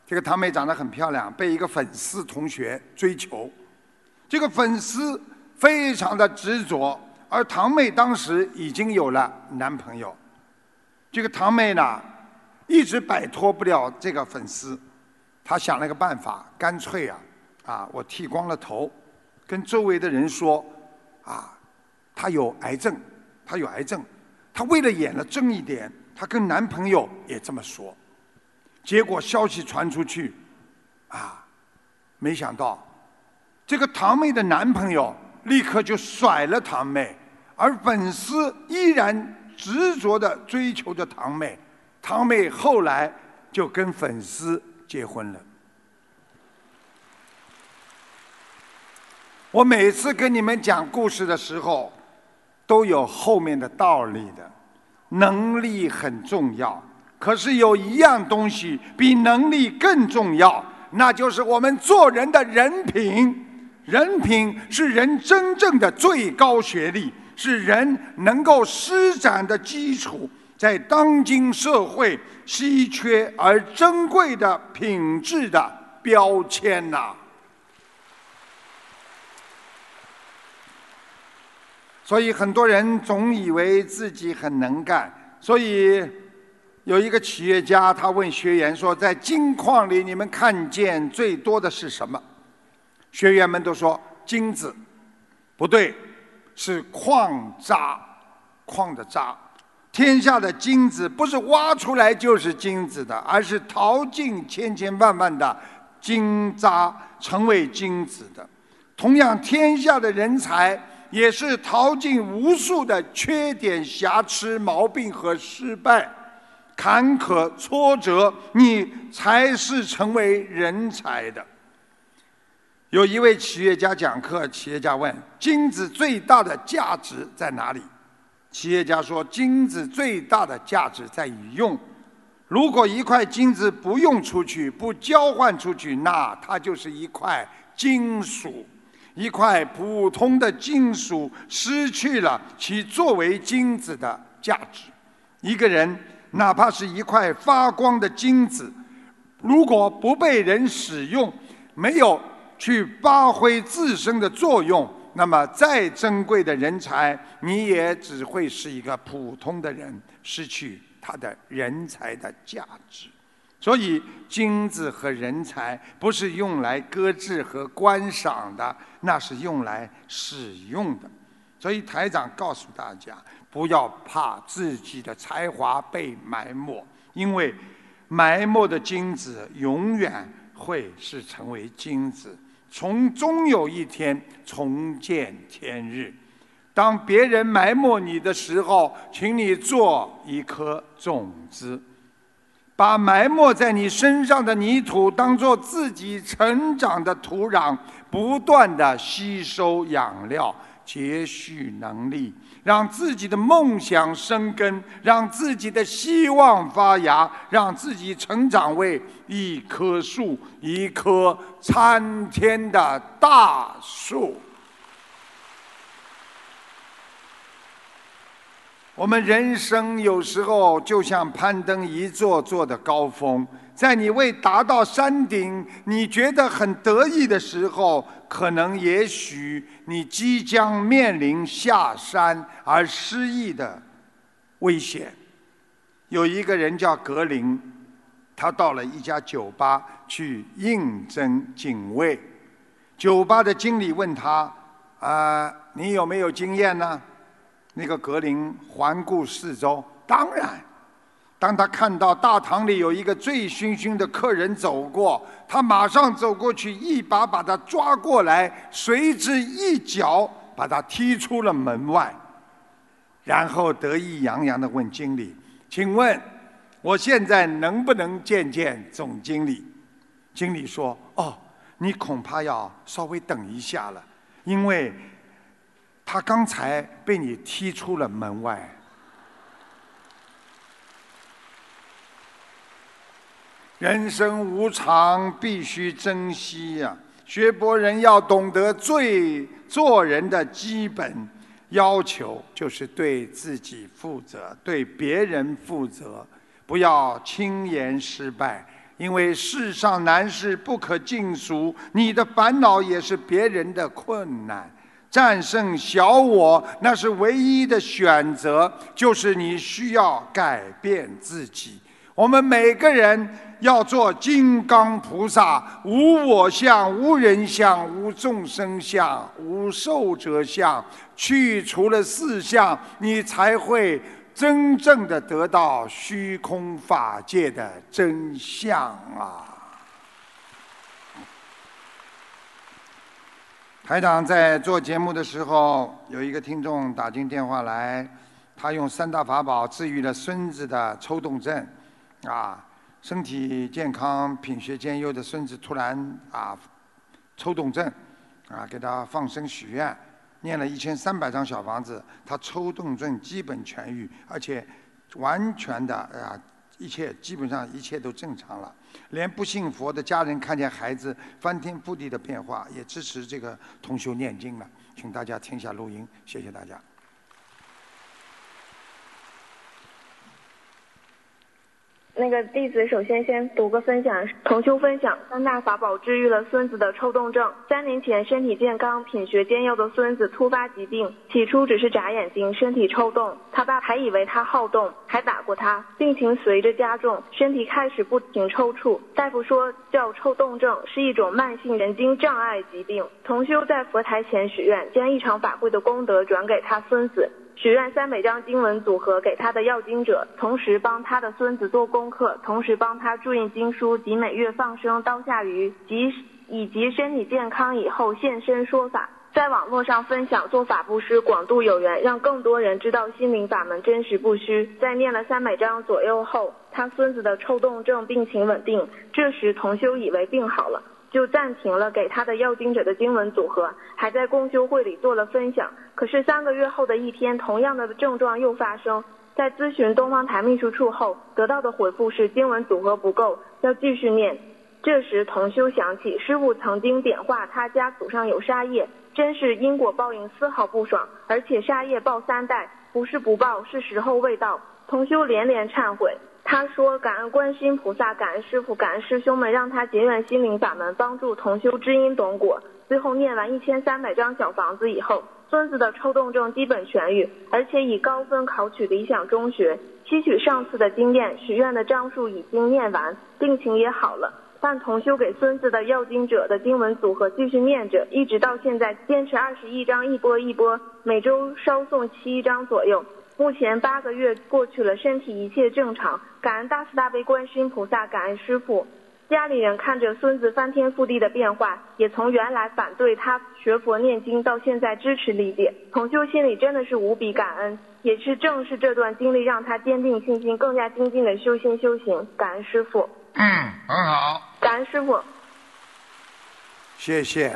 这个堂妹长得很漂亮，被一个粉丝同学追求。这个粉丝非常的执着，而堂妹当时已经有了男朋友。这个堂妹呢，一直摆脱不了这个粉丝。她想了个办法，干脆啊，啊，我剃光了头，跟周围的人说，啊，她有癌症，她有癌症。她为了演了正一点。她跟男朋友也这么说，结果消息传出去，啊，没想到这个堂妹的男朋友立刻就甩了堂妹，而粉丝依然执着的追求着堂妹，堂妹后来就跟粉丝结婚了。我每次跟你们讲故事的时候，都有后面的道理的。能力很重要，可是有一样东西比能力更重要，那就是我们做人的人品。人品是人真正的最高学历，是人能够施展的基础，在当今社会稀缺而珍贵的品质的标签呐。所以很多人总以为自己很能干，所以有一个企业家，他问学员说：“在金矿里，你们看见最多的是什么？”学员们都说：“金子。”不对，是矿渣，矿的渣。天下的金子不是挖出来就是金子的，而是淘尽千千万万的金渣成为金子的。同样，天下的人才。也是淘尽无数的缺点、瑕疵、毛病和失败，坎坷挫折，你才是成为人才的。有一位企业家讲课，企业家问：金子最大的价值在哪里？企业家说：金子最大的价值在于用。如果一块金子不用出去，不交换出去，那它就是一块金属，一块普通的金属，失去了其作为金子的价值。一个人哪怕是一块发光的金子，如果不被人使用，没有去发挥自身的作用，那么再珍贵的人才，你也只会是一个普通的人，失去。他的人才的价值，所以金子和人才不是用来搁置和观赏的，那是用来使用的。所以台长告诉大家，不要怕自己的才华被埋没，因为埋没的金子永远会是成为金子，从终有一天重见天日。当别人埋没你的时候，请你做一颗种子，把埋没在你身上的泥土当做自己成长的土壤，不断的吸收养料，积蓄能力，让自己的梦想生根，让自己的希望发芽，让自己成长为一棵树，一棵参天的大树。我们人生有时候就像攀登一座座的高峰，在你未达到山顶，你觉得很得意的时候，可能也许你即将面临下山而失意的危险。有一个人叫格林，他到了一家酒吧去应征警卫，酒吧的经理问他：“啊，你有没有经验呢？”那个格林环顾四周，当然，当他看到大堂里有一个醉醺醺的客人走过，他马上走过去，一把把他抓过来，随之一脚把他踢出了门外，然后得意洋洋地问经理：“请问，我现在能不能见见总经理？”经理说：“哦，你恐怕要稍微等一下了，因为。”他刚才被你踢出了门外。人生无常，必须珍惜呀！学博人要懂得最做人的基本要求，就是对自己负责，对别人负责，不要轻言失败，因为世上难事不可尽数，你的烦恼也是别人的困难。战胜小我，那是唯一的选择，就是你需要改变自己。我们每个人要做金刚菩萨，无我相、无人相、无众生相、无寿者相，去除了四相，你才会真正的得到虚空法界的真相啊！台长在做节目的时候，有一个听众打进电话来，他用三大法宝治愈了孙子的抽动症，啊，身体健康、品学兼优的孙子突然啊抽动症，啊，给他放生许愿，念了一千三百张小房子，他抽动症基本痊愈，而且完全的啊。一切基本上一切都正常了，连不信佛的家人看见孩子翻天覆地的变化，也支持这个同修念经了。请大家听下录音，谢谢大家。那个弟子首先先读个分享，同修分享三大法宝治愈了孙子的抽动症。三年前身体健康、品学兼优的孙子突发疾病，起初只是眨眼睛、身体抽动，他爸还以为他好动，还打过他。病情随着加重，身体开始不停抽搐，大夫说叫抽动症，是一种慢性神经障碍疾病。同修在佛台前许愿，将一场法会的功德转给他孙子。许愿三百张经文组合给他的要经者，同时帮他的孙子做功课，同时帮他注印经书及每月放生刀下鱼，及以及身体健康以后现身说法，在网络上分享做法布施，广度有缘，让更多人知道心灵法门真实不虚。在念了三百张左右后。他孙子的抽动症病情稳定。这时同修以为病好了，就暂停了给他的要经者的经文组合，还在共修会里做了分享。可是三个月后的一天，同样的症状又发生。在咨询东方台秘书处后，得到的回复是经文组合不够，要继续念。这时同修想起师傅曾经点化他家祖上有杀业，真是因果报应丝毫不爽，而且杀业报三代，不是不报，是时候未到。同修连连忏悔，他说感恩观世音菩萨，感恩师傅，感恩师兄们，让他结缘心灵法门，帮助同修知因懂果。最后念完一千三百张小房子以后。孙子的抽动症基本痊愈，而且以高分考取理想中学。吸取上次的经验，许愿的张数已经念完，病情也好了。但同修给孙子的要经者的经文组合继续念着，一直到现在坚持二十一章一波一波，每周稍送七张左右。目前八个月过去了，身体一切正常。感恩大慈大悲观世音菩萨，感恩师父。家里人看着孙子翻天覆地的变化，也从原来反对他学佛念经，到现在支持理解。同修心里真的是无比感恩，也是正是这段经历让他坚定信心，更加精进的修心修行。感恩师傅。嗯，很好。感恩师傅。谢谢。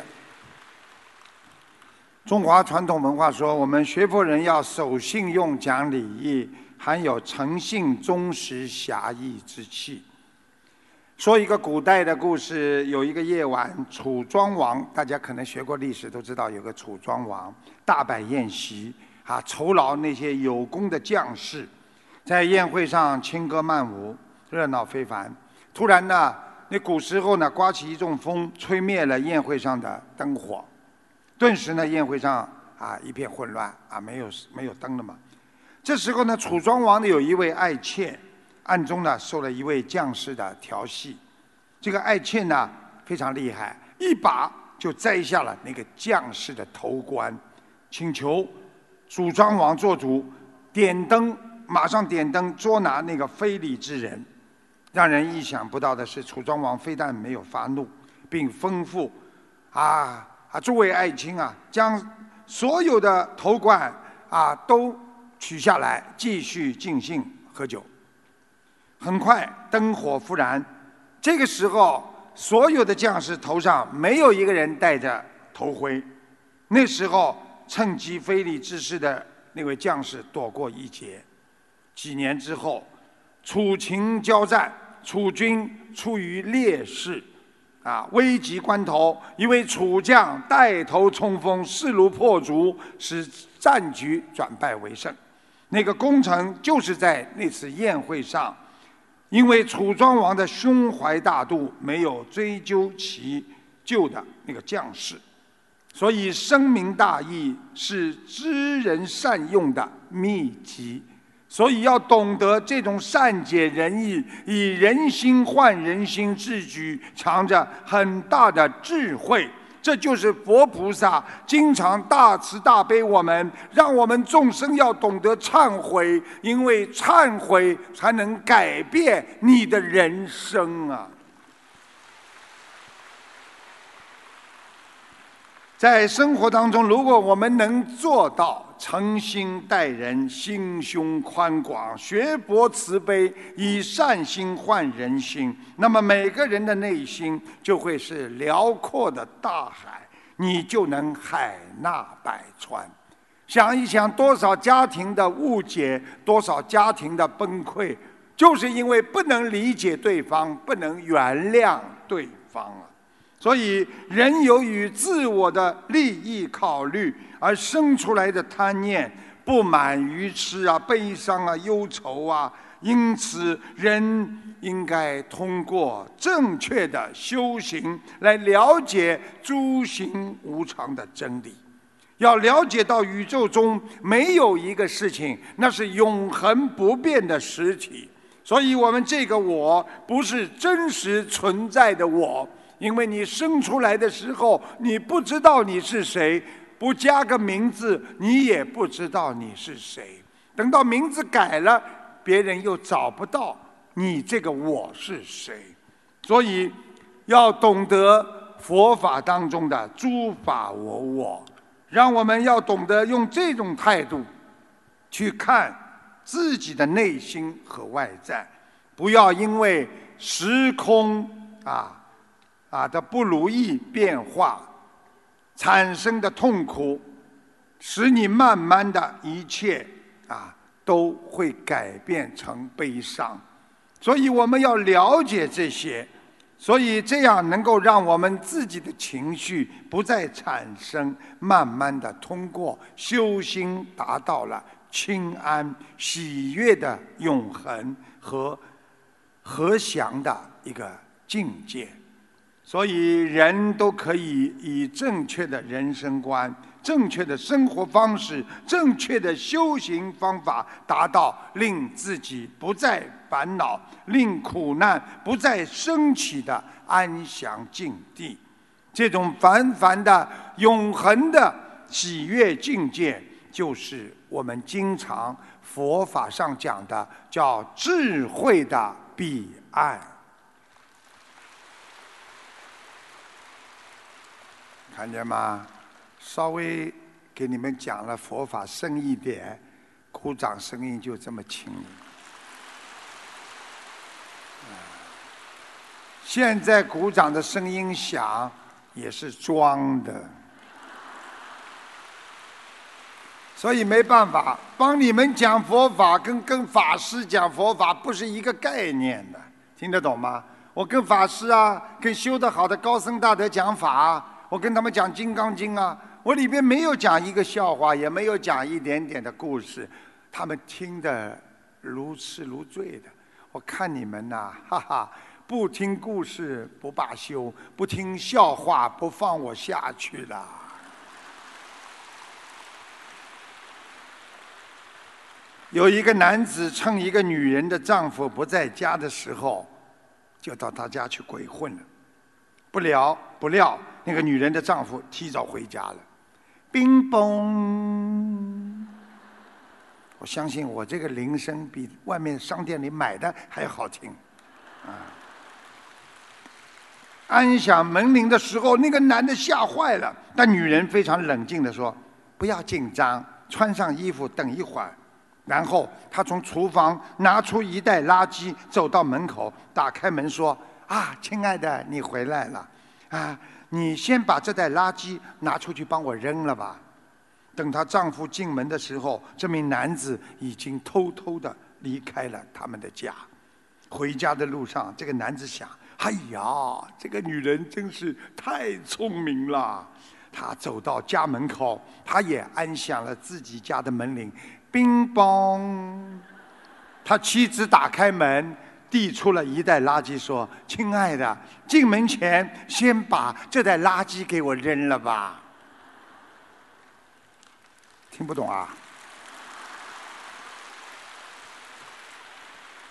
中华传统文化说，我们学佛人要守信用、讲礼义，含有诚信、忠实、侠义之气。说一个古代的故事，有一个夜晚，楚庄王，大家可能学过历史都知道，有个楚庄王大摆宴席，啊，酬劳那些有功的将士，在宴会上轻歌曼舞，热闹非凡。突然呢，那古时候呢，刮起一阵风，吹灭了宴会上的灯火，顿时呢，宴会上啊一片混乱，啊，没有没有灯了嘛。这时候呢，楚庄王呢有一位爱妾。暗中呢受了一位将士的调戏，这个爱妾呢非常厉害，一把就摘下了那个将士的头冠，请求楚庄王做主，点灯，马上点灯捉拿那个非礼之人。让人意想不到的是，楚庄王非但没有发怒，并吩咐啊啊诸位爱卿啊，将所有的头冠啊都取下来，继续尽兴喝酒。很快，灯火复燃。这个时候，所有的将士头上没有一个人戴着头盔。那时候，趁机非礼之事的那位将士躲过一劫。几年之后，楚秦交战，楚军处于劣势，啊，危急关头，一位楚将带头冲锋，势如破竹，使战局转败为胜。那个功臣就是在那次宴会上。因为楚庄王的胸怀大度，没有追究其救的那个将士，所以深明大义是知人善用的秘籍。所以要懂得这种善解人意、以人心换人心之举，藏着很大的智慧。这就是佛菩萨经常大慈大悲我们，让我们众生要懂得忏悔，因为忏悔才能改变你的人生啊！在生活当中，如果我们能做到诚心待人、心胸宽广、学博慈悲、以善心换人心，那么每个人的内心就会是辽阔的大海，你就能海纳百川。想一想，多少家庭的误解，多少家庭的崩溃，就是因为不能理解对方，不能原谅对方啊！所以，人由于自我的利益考虑而生出来的贪念、不满、愚痴啊、悲伤啊、忧愁啊，因此，人应该通过正确的修行来了解诸行无常的真理。要了解到宇宙中没有一个事情那是永恒不变的实体，所以我们这个我不是真实存在的我。因为你生出来的时候，你不知道你是谁，不加个名字，你也不知道你是谁。等到名字改了，别人又找不到你这个我是谁。所以，要懂得佛法当中的诸法我我，让我们要懂得用这种态度去看自己的内心和外在。不要因为时空啊啊的不如意变化产生的痛苦，使你慢慢的一切啊都会改变成悲伤。所以我们要了解这些。所以这样能够让我们自己的情绪不再产生，慢慢的通过修心达到了清安、喜悦的永恒和和祥的一个境界。所以人都可以以正确的人生观。正确的生活方式，正确的修行方法，达到令自己不再烦恼，令苦难不再升起的安详境地。这种凡凡的、永恒的喜悦境界，就是我们经常佛法上讲的，叫智慧的彼岸。看见吗？稍微给你们讲了佛法深一点，鼓掌声音就这么轻。现在鼓掌的声音响，也是装的，所以没办法帮你们讲佛法，跟跟法师讲佛法不是一个概念的，听得懂吗？我跟法师啊，跟修得好的高僧大德讲法，我跟他们讲《金刚经》啊。我里边没有讲一个笑话，也没有讲一点点的故事，他们听得如痴如醉的。我看你们呐，哈哈，不听故事不罢休，不听笑话不放我下去了。有一个男子趁一个女人的丈夫不在家的时候，就到他家去鬼混了。不料不料，那个女人的丈夫提早回家了。冰嘣！我相信我这个铃声比外面商店里买的还好听。啊！按响门铃的时候，那个男的吓坏了，但女人非常冷静的说：“不要紧张，穿上衣服，等一会儿。”然后他从厨房拿出一袋垃圾，走到门口，打开门说：“啊，亲爱的，你回来了。”啊！你先把这袋垃圾拿出去帮我扔了吧。等她丈夫进门的时候，这名男子已经偷偷的离开了他们的家。回家的路上，这个男子想：哎呀，这个女人真是太聪明了。他走到家门口，他也按响了自己家的门铃，乒乓。他妻子打开门。递出了一袋垃圾，说：“亲爱的，进门前先把这袋垃圾给我扔了吧。”听不懂啊？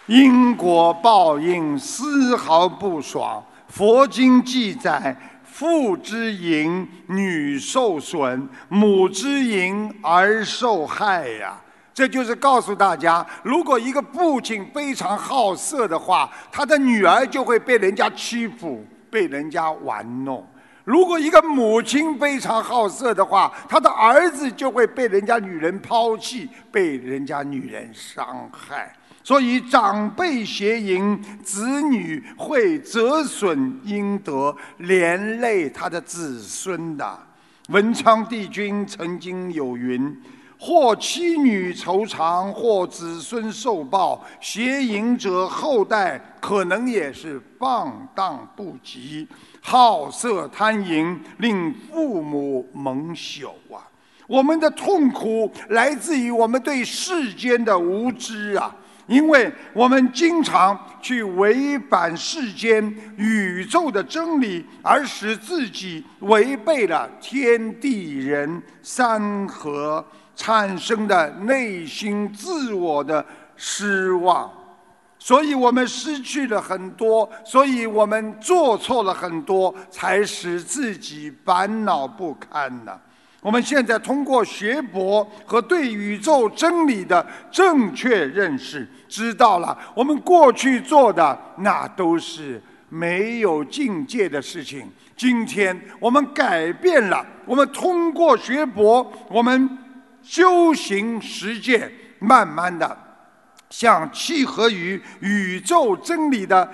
因果报应丝毫不爽。佛经记载：父之淫，女受损；母之淫，儿受害呀。这就是告诉大家，如果一个父亲非常好色的话，他的女儿就会被人家欺负、被人家玩弄；如果一个母亲非常好色的话，他的儿子就会被人家女人抛弃、被人家女人伤害。所以，长辈邪淫，子女会折损阴德，连累他的子孙的。文昌帝君曾经有云。或妻女愁肠，或子孙受报。邪淫者后代可能也是放荡不羁，好色贪淫，令父母蒙羞啊！我们的痛苦来自于我们对世间的无知啊！因为我们经常去违反世间宇宙的真理，而使自己违背了天地人三合。产生的内心自我的失望，所以我们失去了很多，所以我们做错了很多，才使自己烦恼不堪呢。我们现在通过学博和对宇宙真理的正确认识，知道了我们过去做的那都是没有境界的事情。今天我们改变了，我们通过学博，我们。修行实践，慢慢的像契合于宇宙真理的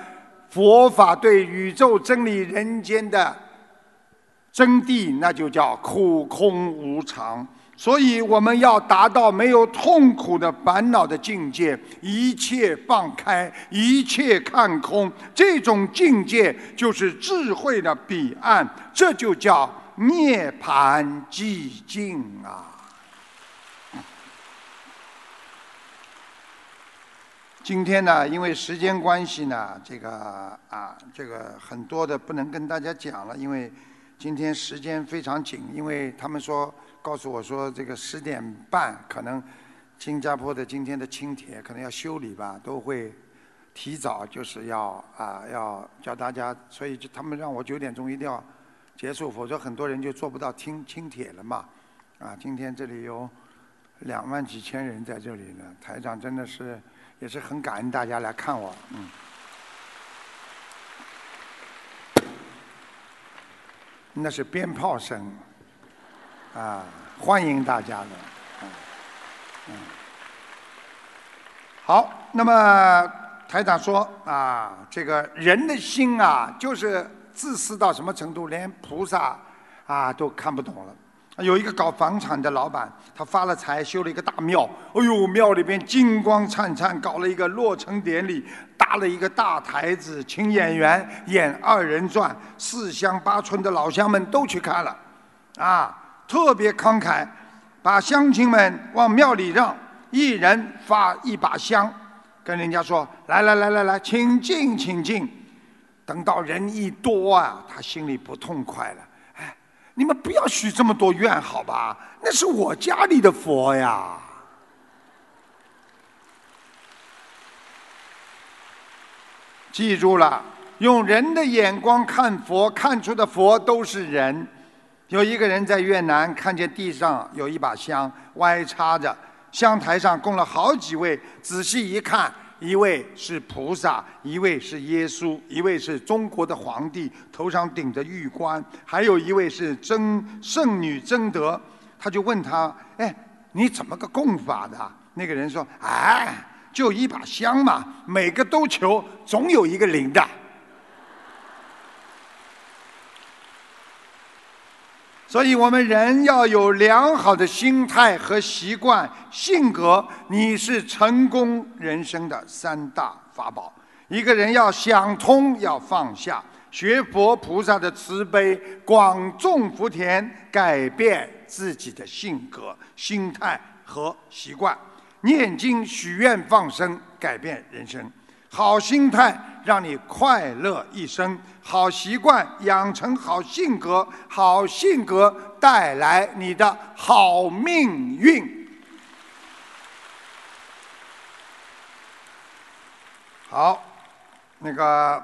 佛法对宇宙真理人间的真谛，那就叫苦空无常。所以我们要达到没有痛苦的烦恼的境界，一切放开，一切看空，这种境界就是智慧的彼岸，这就叫涅槃寂静啊！今天呢，因为时间关系呢，这个啊，这个很多的不能跟大家讲了，因为今天时间非常紧，因为他们说。告诉我说，这个十点半可能新加坡的今天的轻铁可能要修理吧，都会提早就是要啊要叫大家，所以就他们让我九点钟一定要结束，否则很多人就做不到轻轻铁了嘛。啊，今天这里有两万几千人在这里呢，台长真的是也是很感恩大家来看我，嗯。那是鞭炮声。啊，欢迎大家的，嗯，嗯，好，那么台长说啊，这个人的心啊，就是自私到什么程度，连菩萨啊都看不懂了。有一个搞房产的老板，他发了财，修了一个大庙，哎呦，庙里边金光灿灿，搞了一个落成典礼，搭了一个大台子，请演员演二人转，四乡八村的老乡们都去看了，啊。特别慷慨，把乡亲们往庙里让，一人发一把香，跟人家说：“来来来来来，请进，请进。”等到人一多啊，他心里不痛快了。你们不要许这么多愿，好吧？那是我家里的佛呀。记住了，用人的眼光看佛，看出的佛都是人。有一个人在越南看见地上有一把香歪插着，香台上供了好几位，仔细一看，一位是菩萨，一位是耶稣，一位是中国的皇帝，头上顶着玉冠，还有一位是真圣女贞德。他就问他：“哎，你怎么个供法的？”那个人说：“哎，就一把香嘛，每个都求，总有一个灵的。”所以我们人要有良好的心态和习惯、性格，你是成功人生的三大法宝。一个人要想通，要放下，学佛菩萨的慈悲，广种福田，改变自己的性格、心态和习惯，念经许愿放生，改变人生。好心态让你快乐一生，好习惯养成好性格，好性格带来你的好命运。好，那个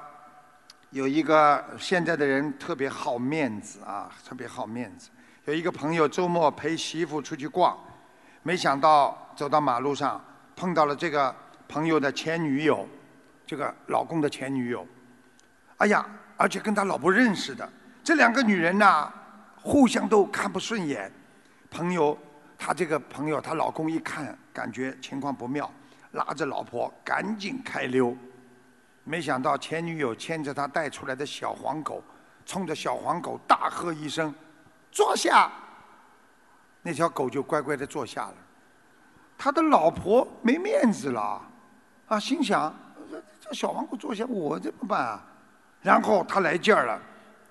有一个现在的人特别好面子啊，特别好面子。有一个朋友周末陪媳妇出去逛，没想到走到马路上碰到了这个朋友的前女友。这个老公的前女友，哎呀，而且跟他老婆认识的这两个女人呐，互相都看不顺眼。朋友，他这个朋友，他老公一看，感觉情况不妙，拉着老婆赶紧开溜。没想到前女友牵着他带出来的小黄狗，冲着小黄狗大喝一声：“坐下！”那条狗就乖乖的坐下了。他的老婆没面子了，啊，心想。小黄狗坐下，我怎么办啊？然后她来劲儿了，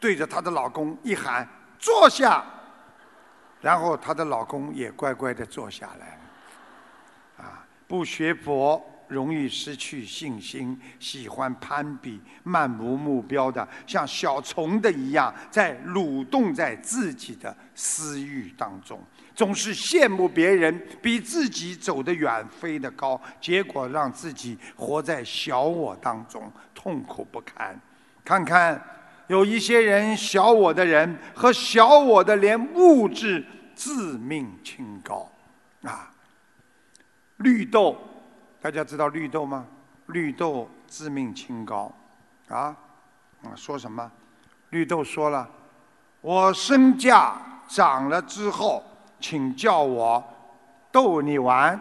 对着她的老公一喊：“坐下！”然后她的老公也乖乖的坐下来了。啊，不学佛容易失去信心，喜欢攀比，漫无目标的，像小虫的一样，在蠕动在自己的私欲当中。总是羡慕别人比自己走得远、飞得高，结果让自己活在小我当中，痛苦不堪。看看有一些人小我的人和小我的连物质自命清高啊！绿豆，大家知道绿豆吗？绿豆自命清高啊！啊，说什么？绿豆说了：“我身价涨了之后。”请叫我逗你玩。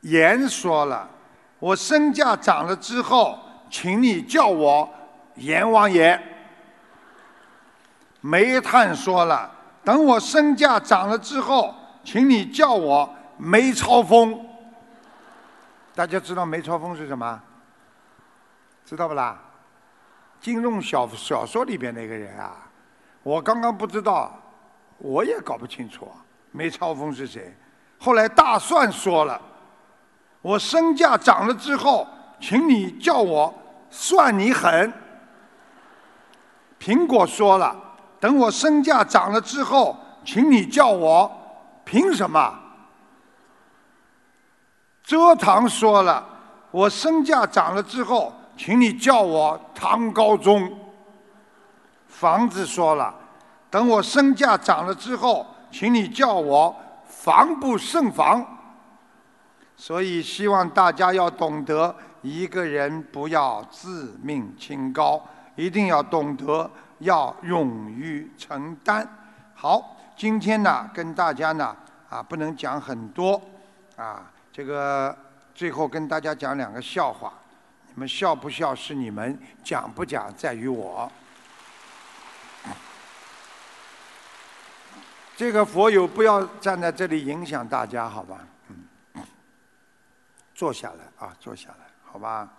阎说了，我身价涨了之后，请你叫我阎王爷。煤炭说了，等我身价涨了之后，请你叫我梅超风。大家知道梅超风是什么？知道不啦？金庸小小说里边那个人啊，我刚刚不知道，我也搞不清楚啊梅超风是谁。后来大蒜说了，我身价涨了之后，请你叫我算你狠。苹果说了。等我身价涨了之后，请你叫我凭什么？蔗糖说了，我身价涨了之后，请你叫我唐高宗。房子说了，等我身价涨了之后，请你叫我防不胜防。所以希望大家要懂得，一个人不要自命清高，一定要懂得。要勇于承担。好，今天呢，跟大家呢，啊，不能讲很多，啊，这个最后跟大家讲两个笑话。你们笑不笑是你们，讲不讲在于我。这个佛友不要站在这里影响大家，好吧？嗯，坐下来啊，坐下来，好吧？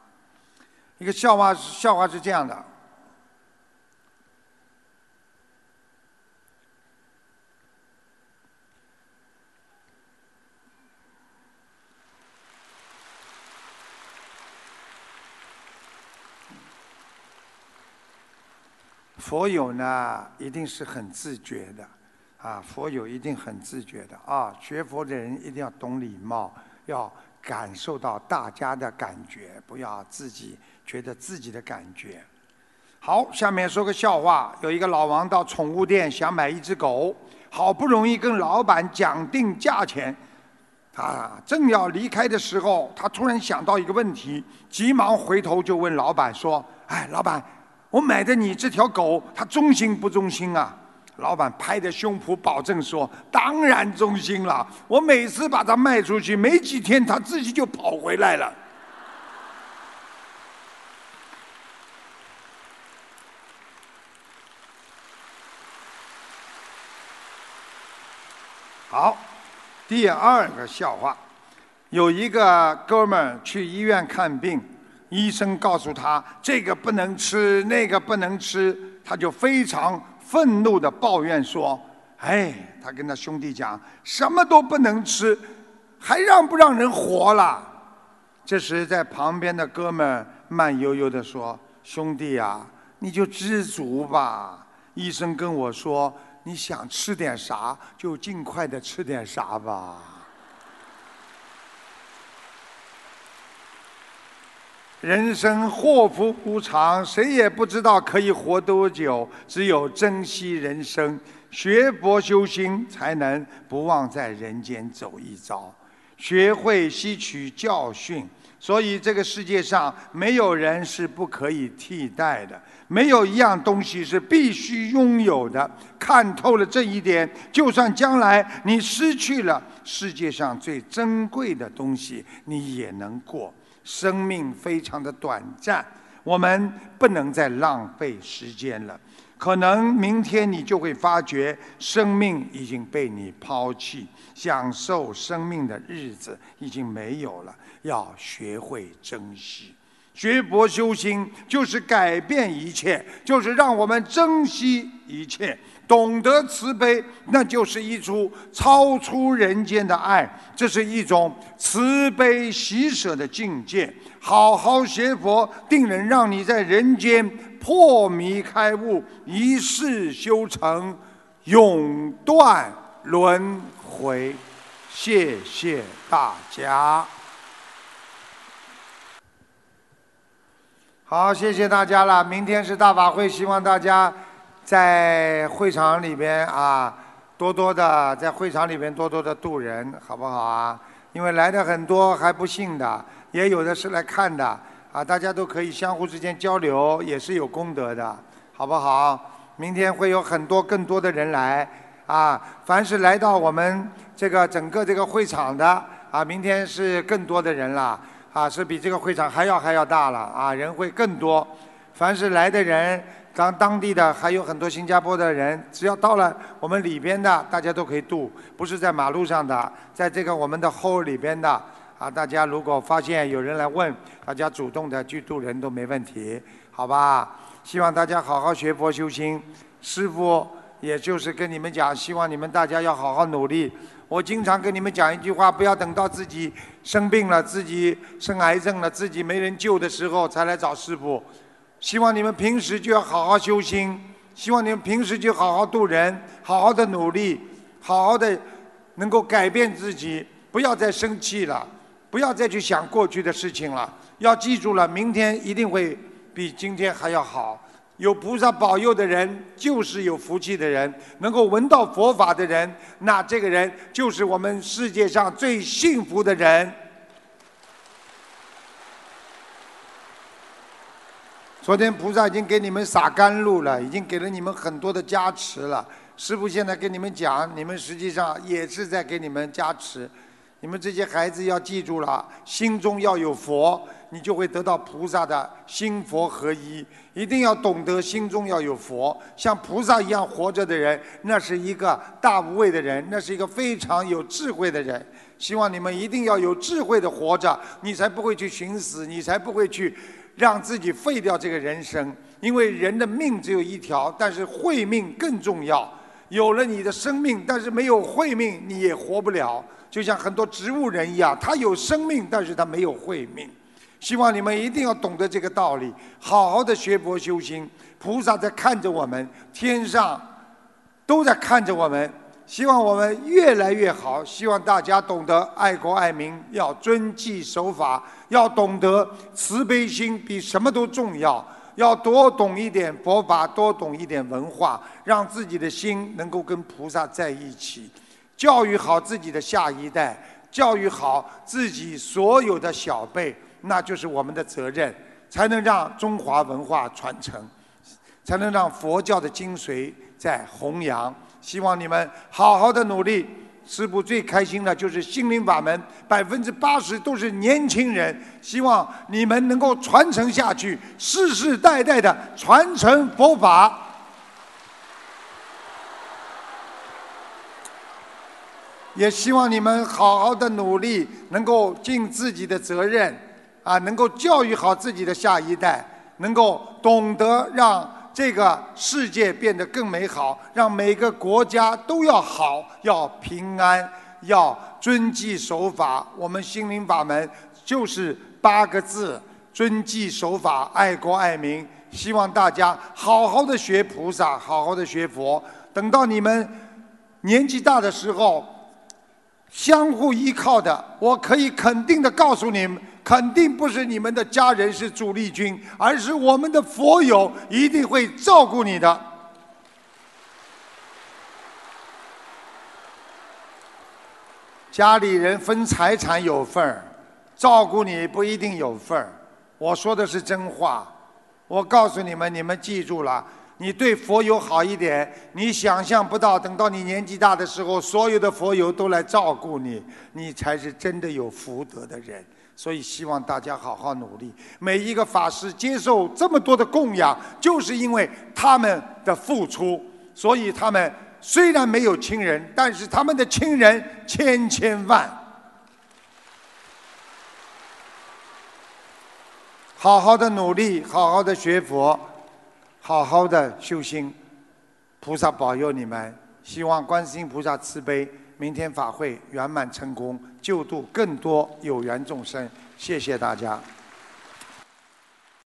一个笑话，笑话是这样的。佛友呢，一定是很自觉的，啊，佛友一定很自觉的啊。学佛的人一定要懂礼貌，要感受到大家的感觉，不要自己觉得自己的感觉。好，下面说个笑话。有一个老王到宠物店想买一只狗，好不容易跟老板讲定价钱，他正要离开的时候，他突然想到一个问题，急忙回头就问老板说：“哎，老板。”我买的你这条狗，它忠心不忠心啊？老板拍着胸脯保证说：“当然忠心了。我每次把它卖出去，没几天它自己就跑回来了。”好，第二个笑话，有一个哥们儿去医院看病。医生告诉他这个不能吃，那个不能吃，他就非常愤怒的抱怨说：“哎，他跟他兄弟讲，什么都不能吃，还让不让人活了？”这时，在旁边的哥们慢悠悠的说：“兄弟呀，你就知足吧。医生跟我说，你想吃点啥，就尽快的吃点啥吧。”人生祸福无常，谁也不知道可以活多久。只有珍惜人生，学佛修心，才能不忘在人间走一遭，学会吸取教训。所以，这个世界上没有人是不可以替代的，没有一样东西是必须拥有的。看透了这一点，就算将来你失去了世界上最珍贵的东西，你也能过。生命非常的短暂，我们不能再浪费时间了。可能明天你就会发觉，生命已经被你抛弃，享受生命的日子已经没有了。要学会珍惜，学佛修心就是改变一切，就是让我们珍惜一切。懂得慈悲，那就是一出超出人间的爱，这是一种慈悲喜舍的境界。好好学佛，定能让你在人间破迷开悟，一世修成，永断轮回。谢谢大家。好，谢谢大家了。明天是大法会，希望大家。在会场里边啊，多多的在会场里边多多的度人，好不好啊？因为来的很多还不信的，也有的是来看的啊，大家都可以相互之间交流，也是有功德的，好不好？明天会有很多更多的人来啊，凡是来到我们这个整个这个会场的啊，明天是更多的人了，啊，是比这个会场还要还要大了啊，人会更多。凡是来的人，当当地的还有很多新加坡的人，只要到了我们里边的，大家都可以渡，不是在马路上的，在这个我们的 hall 里边的。啊，大家如果发现有人来问，大家主动的去渡人都没问题，好吧？希望大家好好学佛修心。师傅也就是跟你们讲，希望你们大家要好好努力。我经常跟你们讲一句话，不要等到自己生病了、自己生癌症了、自己没人救的时候才来找师傅。希望你们平时就要好好修心，希望你们平时就好好度人，好好的努力，好好的能够改变自己，不要再生气了。不要再去想过去的事情了，要记住了，明天一定会比今天还要好。有菩萨保佑的人，就是有福气的人；能够闻到佛法的人，那这个人就是我们世界上最幸福的人。昨天菩萨已经给你们洒甘露了，已经给了你们很多的加持了。师父现在跟你们讲，你们实际上也是在给你们加持。你们这些孩子要记住了，心中要有佛，你就会得到菩萨的心佛合一。一定要懂得心中要有佛，像菩萨一样活着的人，那是一个大无畏的人，那是一个非常有智慧的人。希望你们一定要有智慧的活着，你才不会去寻死，你才不会去让自己废掉这个人生。因为人的命只有一条，但是慧命更重要。有了你的生命，但是没有慧命，你也活不了。就像很多植物人一样，他有生命，但是他没有慧命。希望你们一定要懂得这个道理，好好的学佛修心。菩萨在看着我们，天上都在看着我们。希望我们越来越好。希望大家懂得爱国爱民，要遵纪守法，要懂得慈悲心比什么都重要。要多懂一点佛法，多懂一点文化，让自己的心能够跟菩萨在一起。教育好自己的下一代，教育好自己所有的小辈，那就是我们的责任，才能让中华文化传承，才能让佛教的精髓在弘扬。希望你们好好的努力。师父最开心的就是心灵法门，百分之八十都是年轻人。希望你们能够传承下去，世世代代的传承佛法。也希望你们好好的努力，能够尽自己的责任，啊，能够教育好自己的下一代，能够懂得让这个世界变得更美好，让每个国家都要好，要平安，要遵纪守法。我们心灵法门就是八个字：遵纪守法，爱国爱民。希望大家好好的学菩萨，好好的学佛。等到你们年纪大的时候。相互依靠的，我可以肯定的告诉你们，肯定不是你们的家人是主力军，而是我们的佛友一定会照顾你的。家里人分财产有份儿，照顾你不一定有份儿。我说的是真话，我告诉你们，你们记住了。你对佛友好一点，你想象不到，等到你年纪大的时候，所有的佛友都来照顾你，你才是真的有福德的人。所以希望大家好好努力。每一个法师接受这么多的供养，就是因为他们的付出。所以他们虽然没有亲人，但是他们的亲人千千万。好好的努力，好好的学佛。好好的修心，菩萨保佑你们。希望观世音菩萨慈悲，明天法会圆满成功，救度更多有缘众生。谢谢大家。